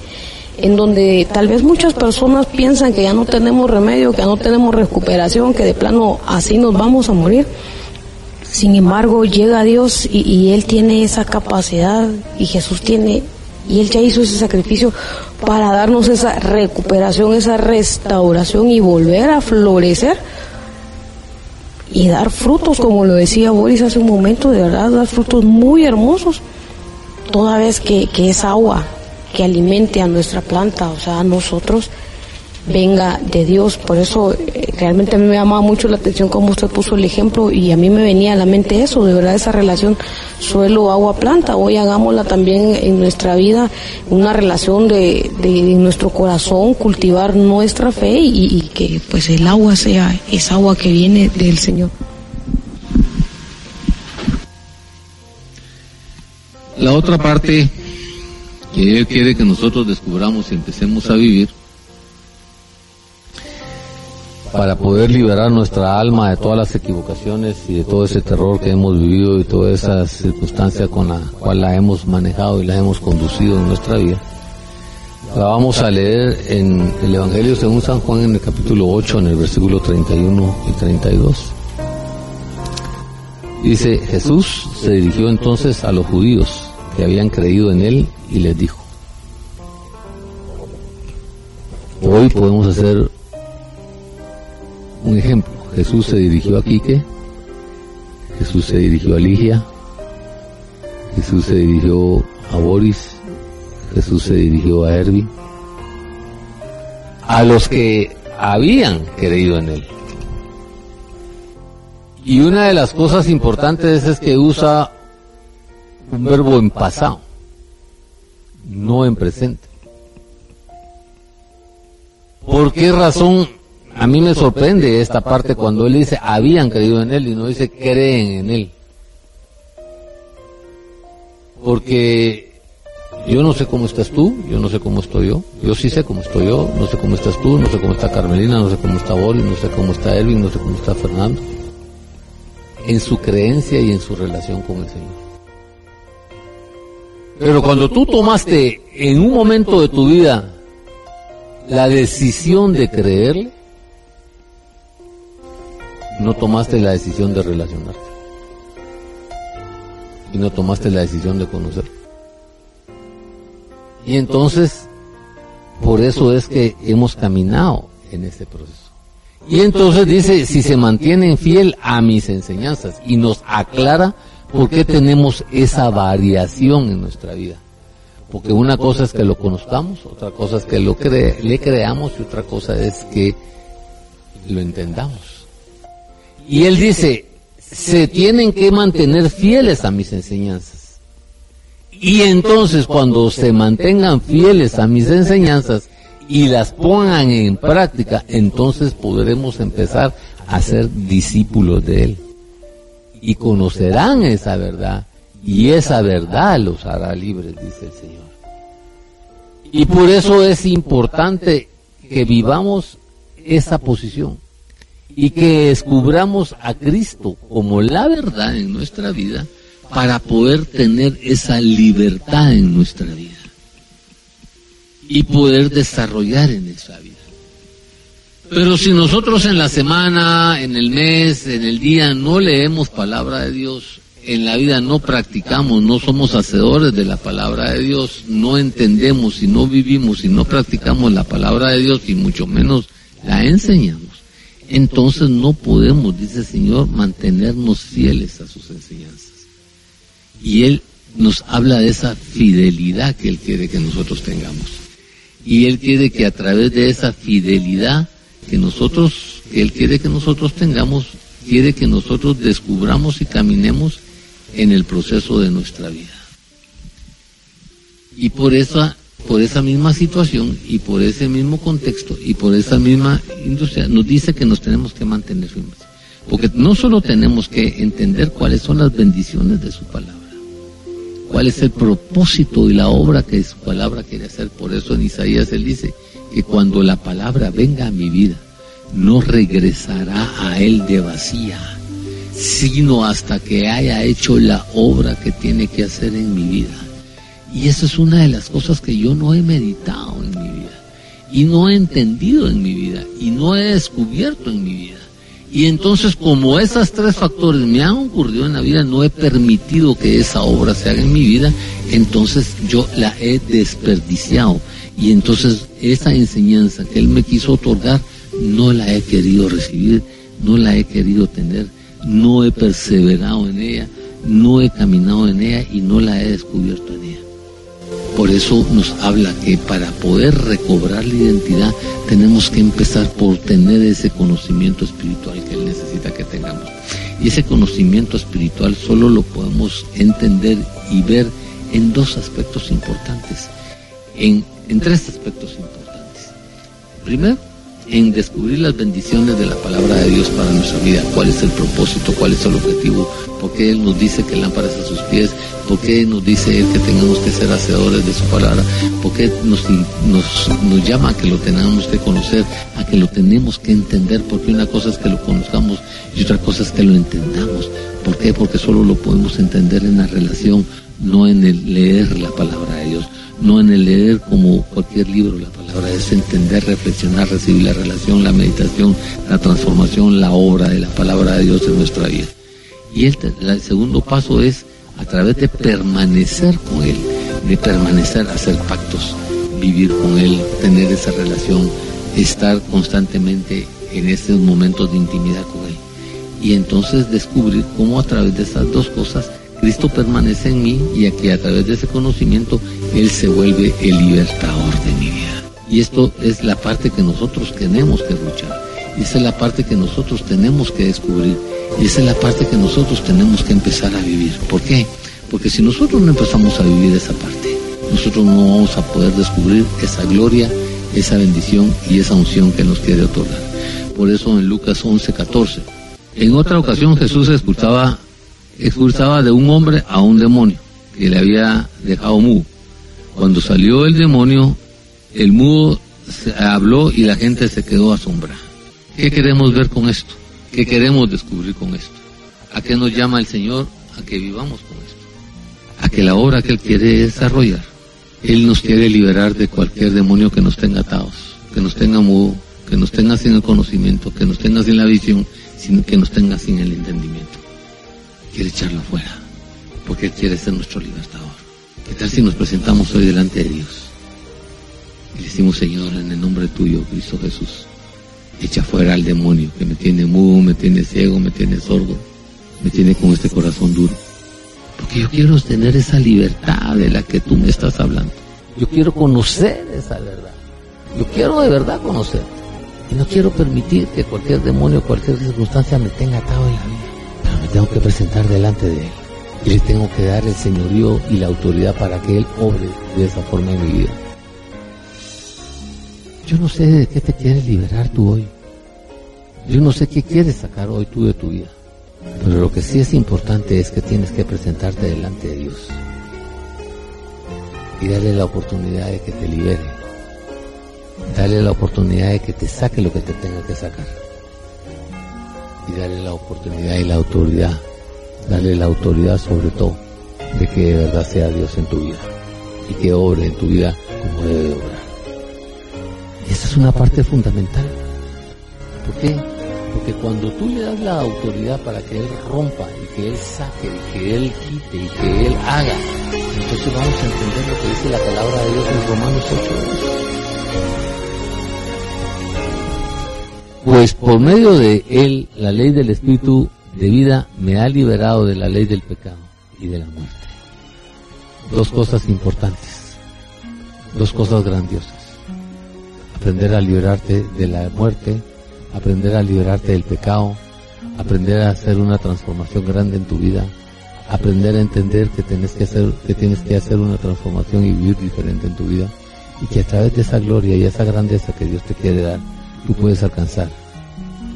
en donde tal vez muchas personas piensan que ya no tenemos remedio, que ya no tenemos recuperación, que de plano así nos vamos a morir. Sin embargo, llega Dios y, Él tiene esa capacidad y Jesús tiene, y Él ya hizo ese sacrificio para darnos esa recuperación, esa restauración y volver a florecer y dar frutos, como lo decía Boris hace un momento, de verdad, dar frutos muy hermosos, toda vez que, que es agua, que alimente a nuestra planta, o sea, a nosotros, venga de Dios. Por eso eh, realmente a mí me llamaba mucho la atención cómo usted puso el ejemplo y a mí me venía a la mente eso, de verdad esa relación suelo, agua, planta. Hoy hagámosla también en nuestra vida, una relación de, de, nuestro corazón, cultivar nuestra fe y, y que pues el agua sea esa agua que viene del Señor. la otra parte que Él quiere que nosotros descubramos y empecemos a vivir para poder liberar nuestra alma de todas las equivocaciones y de todo ese terror que hemos vivido y toda esa circunstancia con la cual la hemos manejado y la hemos conducido en nuestra vida. La vamos a leer en el Evangelio según San Juan en el capítulo 8, en el versículo 31 y 32. Dice, Jesús se dirigió entonces a los judíos que habían creído en él y les dijo, hoy podemos hacer un ejemplo. Jesús se dirigió a Quique, Jesús se dirigió a Ligia, Jesús se dirigió a Boris, Jesús se dirigió a Erwin, a los que habían creído en él. Y una de las cosas importantes es que usa un verbo en pasado, no en presente. ¿Por qué razón a mí me sorprende esta parte cuando él dice habían creído en él y no dice creen en él. Porque yo no sé cómo estás tú, yo no sé cómo estoy yo, yo sí sé cómo estoy yo, no sé cómo estás tú, no sé cómo está Carmelina, no sé cómo está Boris, no sé cómo está Erwin, no sé cómo está Fernando. En su creencia y en su relación con el Señor. Pero cuando tú tomaste en un momento de tu vida la decisión de creerle, no tomaste la decisión de relacionarte. Y no tomaste la decisión de conocer. Y entonces, por eso es que hemos caminado en este proceso. Y entonces dice, si se mantienen fiel a mis enseñanzas y nos aclara por qué tenemos esa variación en nuestra vida. Porque una cosa es que lo conozcamos, otra cosa es que lo le creamos y otra cosa es que lo entendamos. Y él dice, se tienen que mantener fieles a mis enseñanzas. Y entonces cuando se mantengan fieles a mis enseñanzas y las pongan en práctica, entonces podremos empezar a ser discípulos de Él. Y conocerán esa verdad. Y esa verdad los hará libres, dice el Señor. Y por eso es importante que vivamos esa posición y que descubramos a Cristo como la verdad en nuestra vida para poder tener esa libertad en nuestra vida y poder desarrollar en esa vida. Pero si nosotros en la semana, en el mes, en el día no leemos palabra de Dios, en la vida no practicamos, no somos hacedores de la palabra de Dios, no entendemos y no vivimos y no practicamos la palabra de Dios y mucho menos la enseñamos entonces no podemos, dice el Señor, mantenernos fieles a sus enseñanzas. Y Él nos habla de esa fidelidad que Él quiere que nosotros tengamos. Y Él quiere que a través de esa fidelidad que nosotros, que Él quiere que nosotros tengamos, quiere que nosotros descubramos y caminemos en el proceso de nuestra vida. Y por esa por esa misma situación y por ese mismo contexto y por esa misma industria, nos dice que nos tenemos que mantener firmes. Porque no solo tenemos que entender cuáles son las bendiciones de su palabra, cuál es el propósito y la obra que su palabra quiere hacer. Por eso en Isaías él dice que cuando la palabra venga a mi vida, no regresará a él de vacía, sino hasta que haya hecho la obra que tiene que hacer en mi vida. Y eso es una de las cosas que yo no he meditado en mi vida. Y no he entendido en mi vida. Y no he descubierto en mi vida. Y entonces como esos tres factores me han ocurrido en la vida, no he permitido que esa obra se haga en mi vida, entonces yo la he desperdiciado. Y entonces esa enseñanza que Él me quiso otorgar, no la he querido recibir, no la he querido tener, no he perseverado en ella, no he caminado en ella y no la he descubierto en ella. Por eso nos habla que para poder recobrar la identidad tenemos que empezar por tener ese conocimiento espiritual que Él necesita que tengamos. Y ese conocimiento espiritual solo lo podemos entender y ver en dos aspectos importantes, en, en tres aspectos importantes. Primero, en descubrir las bendiciones de la palabra de Dios para nuestra vida, cuál es el propósito, cuál es el objetivo, ¿Por qué Él nos dice que lámparas a sus pies? ¿Por qué nos dice Él que tengamos que ser hacedores de su palabra? ¿Por qué nos, nos, nos llama a que lo tengamos que conocer, a que lo tenemos que entender? Porque una cosa es que lo conozcamos y otra cosa es que lo entendamos. ¿Por qué? Porque solo lo podemos entender en la relación, no en el leer la palabra de Dios, no en el leer como cualquier libro la palabra, es entender, reflexionar, recibir la relación, la meditación, la transformación, la obra de la palabra de Dios en nuestra vida. Y el, segundo paso es a través de permanecer con Él, de permanecer, hacer pactos, vivir con Él, tener esa relación, estar constantemente en estos momentos de intimidad con Él. Y entonces descubrir cómo a través de esas dos cosas Cristo permanece en mí y aquí a través de ese conocimiento Él se vuelve el libertador de mi vida. Y esto es la parte que nosotros tenemos que luchar. Esa es la parte que nosotros tenemos que descubrir. Y esa es la parte que nosotros tenemos que empezar a vivir. ¿Por qué? Porque si nosotros no empezamos a vivir esa parte, nosotros no vamos a poder descubrir esa gloria, esa bendición y esa unción que nos quiere otorgar. Por eso en Lucas 11, 14. En otra ocasión Jesús expulsaba, expulsaba de un hombre a un demonio que le había dejado mudo. Cuando salió el demonio, el mudo habló y la gente se quedó asombrada. ¿Qué queremos ver con esto? ¿Qué queremos descubrir con esto? ¿A qué nos llama el Señor? A que vivamos con esto. A que la obra que Él quiere desarrollar. Él nos quiere liberar de cualquier demonio que nos tenga atados, que nos tenga mudo, que nos tenga sin el conocimiento, que nos tenga sin la visión, sino que nos tenga sin el entendimiento. Quiere echarlo fuera, porque Él quiere ser nuestro libertador. ¿Qué tal si nos presentamos hoy delante de Dios? Y le decimos, Señor, en el nombre tuyo, Cristo Jesús, echa fuera al demonio que me tiene mudo, me tiene ciego, me tiene sordo, me tiene con este corazón duro. Porque yo quiero tener esa libertad de la que tú me estás hablando. Yo quiero conocer esa verdad. Yo quiero de verdad conocer. Y no quiero permitir que cualquier demonio, cualquier circunstancia me tenga atado en la vida. Me tengo que presentar delante de Él. Y le tengo que dar el señorío y la autoridad para que Él obre de esa forma en mi vida. Yo no sé de qué te quieres liberar tú hoy. Yo no sé qué quieres sacar hoy tú de tu vida. Pero lo que sí es importante es que tienes que presentarte delante de Dios. Y darle la oportunidad de que te libere. Darle la oportunidad de que te saque lo que te tenga que sacar. Y darle la oportunidad y la autoridad. Darle la autoridad sobre todo de que de verdad sea Dios en tu vida. Y que obre en tu vida como debe obrar. Esa es una parte fundamental. ¿Por qué? Porque cuando tú le das la autoridad para que Él rompa y que Él saque y que Él quite y que Él haga, entonces vamos a entender lo que dice la palabra de Dios en Romanos 8. Pues por medio de Él, la ley del Espíritu de vida me ha liberado de la ley del pecado y de la muerte. Dos cosas importantes, dos cosas grandiosas aprender a liberarte de la muerte, aprender a liberarte del pecado, aprender a hacer una transformación grande en tu vida, aprender a entender que tienes que hacer, que tienes que hacer una transformación y vivir diferente en tu vida, y que a través de esa gloria y esa grandeza que Dios te quiere dar, tú puedes alcanzar,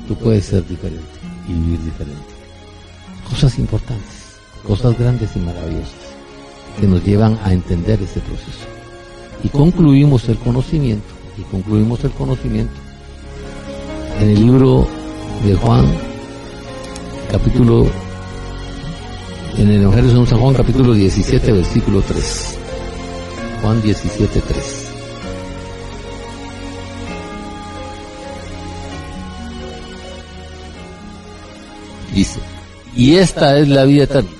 tú puedes ser diferente y vivir diferente. Cosas importantes, cosas grandes y maravillosas, que nos llevan a entender ese proceso. Y concluimos el conocimiento y concluimos el conocimiento en el libro de Juan, capítulo, en el Evangelio de San Juan, capítulo 17, versículo 3. Juan 17, 3. Dice, y esta es la vida eterna,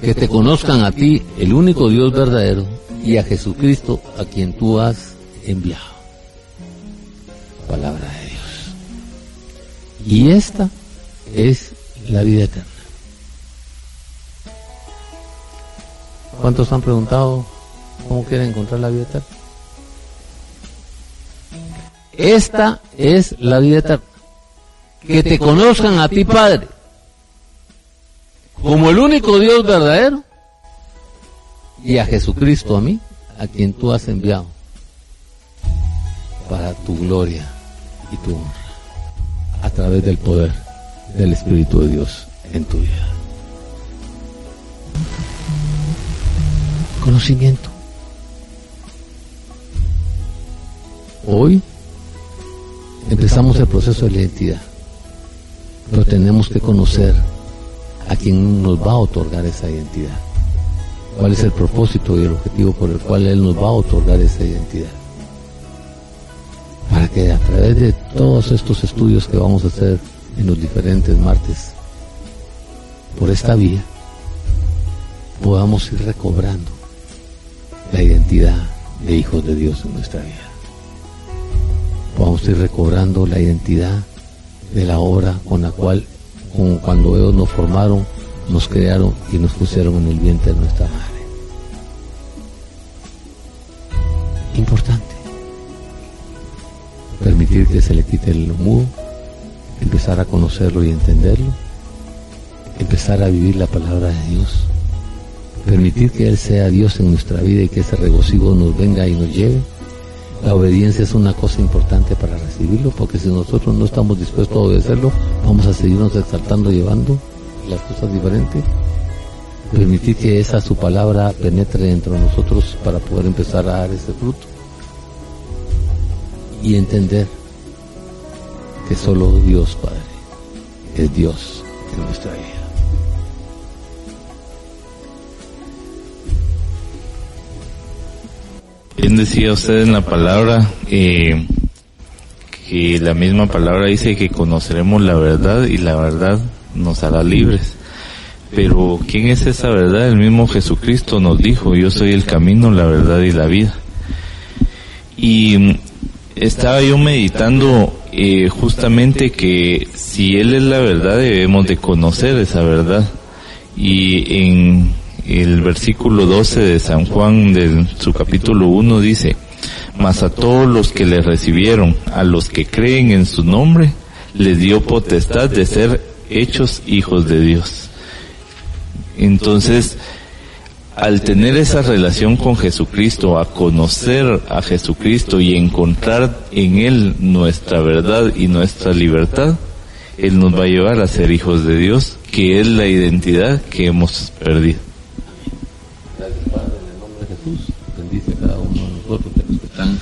que te conozcan a ti, el único Dios verdadero, y a Jesucristo, a quien tú has enviado palabra de Dios. Y esta es la vida eterna. ¿Cuántos han preguntado cómo quieren encontrar la vida eterna? Esta es la vida eterna. Que te conozcan a ti, Padre, como el único Dios verdadero, y a Jesucristo a mí, a quien tú has enviado, para tu gloria y tu honra a través del poder del Espíritu de Dios en tu vida. Conocimiento. Hoy empezamos el proceso de la identidad, pero tenemos que conocer a quien nos va a otorgar esa identidad, cuál es el propósito y el objetivo por el cual Él nos va a otorgar esa identidad. Para que a través de todos estos estudios que vamos a hacer en los diferentes martes, por esta vía, podamos ir recobrando la identidad de hijos de Dios en nuestra vida. Podamos ir recobrando la identidad de la obra con la cual, como cuando ellos nos formaron, nos crearon y nos pusieron en el vientre de nuestra madre. Importante. Permitir que se le quite el mudo, empezar a conocerlo y entenderlo, empezar a vivir la palabra de Dios, permitir que Él sea Dios en nuestra vida y que ese regocijo nos venga y nos lleve. La obediencia es una cosa importante para recibirlo, porque si nosotros no estamos dispuestos a obedecerlo, vamos a seguirnos exaltando, llevando las cosas diferentes. Permitir que esa su palabra penetre dentro de nosotros para poder empezar a dar ese fruto. Y entender que solo Dios Padre es Dios en nuestra vida. Bien decía usted en la palabra eh, que la misma palabra dice que conoceremos la verdad y la verdad nos hará libres. Pero ¿quién es esa verdad? El mismo Jesucristo nos dijo, yo soy el camino, la verdad y la vida. Y estaba yo meditando eh, justamente que si Él es la verdad debemos de conocer esa verdad. Y en el versículo 12 de San Juan de su capítulo 1 dice, mas a todos los que le recibieron, a los que creen en su nombre, les dio potestad de ser hechos hijos de Dios. Entonces, al tener esa relación con Jesucristo, a conocer a Jesucristo y encontrar en Él nuestra verdad y nuestra libertad, Él nos va a llevar a ser hijos de Dios, que es la identidad que hemos perdido. Gracias, Padre, en el nombre de Jesús. Bendice a cada uno de nosotros, de los que están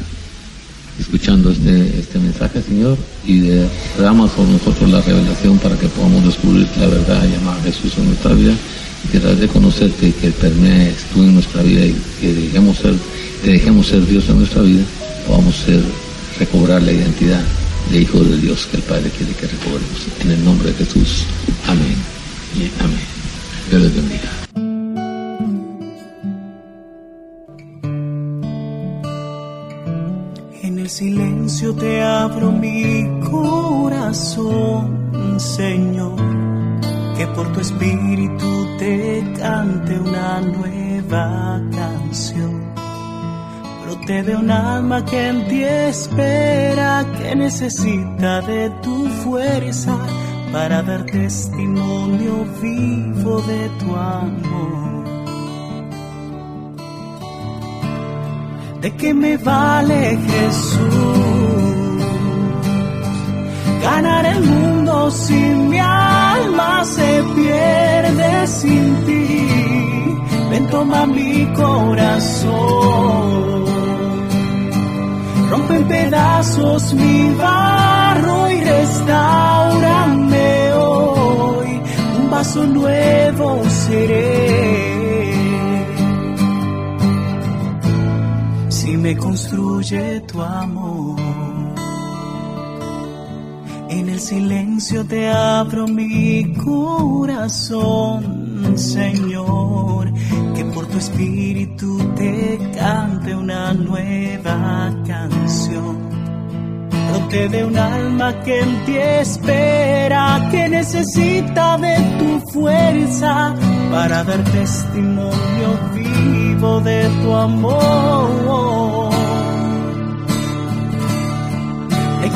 escuchando este, este mensaje, Señor, y derrama sobre nosotros la revelación para que podamos descubrir la verdad llamada Jesús en nuestra vida y que de conocerte y que permees tú en nuestra vida y que dejemos ser, que dejemos ser Dios en nuestra vida, podamos ser, recobrar la identidad de hijo de Dios que el Padre quiere que recobremos. En el nombre de Jesús. Amén. Y amén. Dios les bendiga. En el silencio te abro mi corazón, Señor, que por tu espíritu te cante una nueva canción. Brote de un alma que en ti espera, que necesita de tu fuerza para dar testimonio vivo de tu amor. ¿De qué me vale Jesús? Ganar el mundo si mi alma se pierde sin ti. Ven, toma mi corazón. Rompe en pedazos mi barro y restaurame hoy. Un vaso nuevo seré. si me construye tu amor. El silencio te abro mi corazón, Señor, que por tu espíritu te cante una nueva canción. Brote de un alma que en ti espera, que necesita de tu fuerza para dar testimonio vivo de tu amor.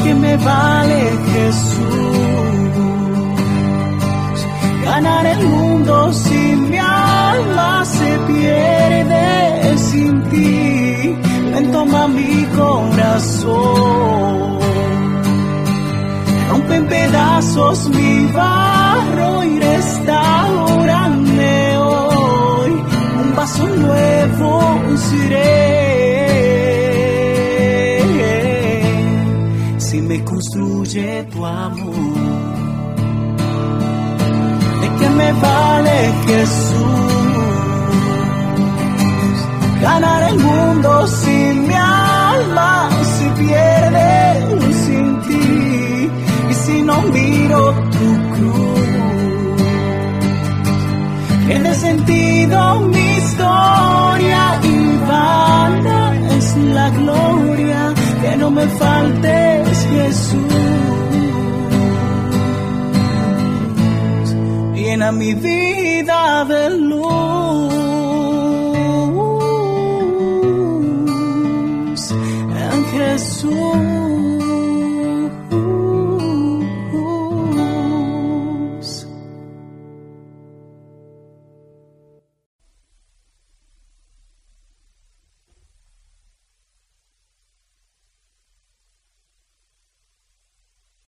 ¿De qué me vale Jesús? Ganar el mundo si mi alma se pierde sin ti. Ven, toma mi corazón. Rompe en pedazos mi barro y restaurame hoy un vaso nuevo si me construye tu amor. ¿De qué me vale Jesús? Ganar el mundo sin mi alma si pierde sin ti y si no miro tu cruz. Tiene sentido mi historia y vana es la gloria que no me faltes, Jesús. Llena mi vida de luz, en Jesús.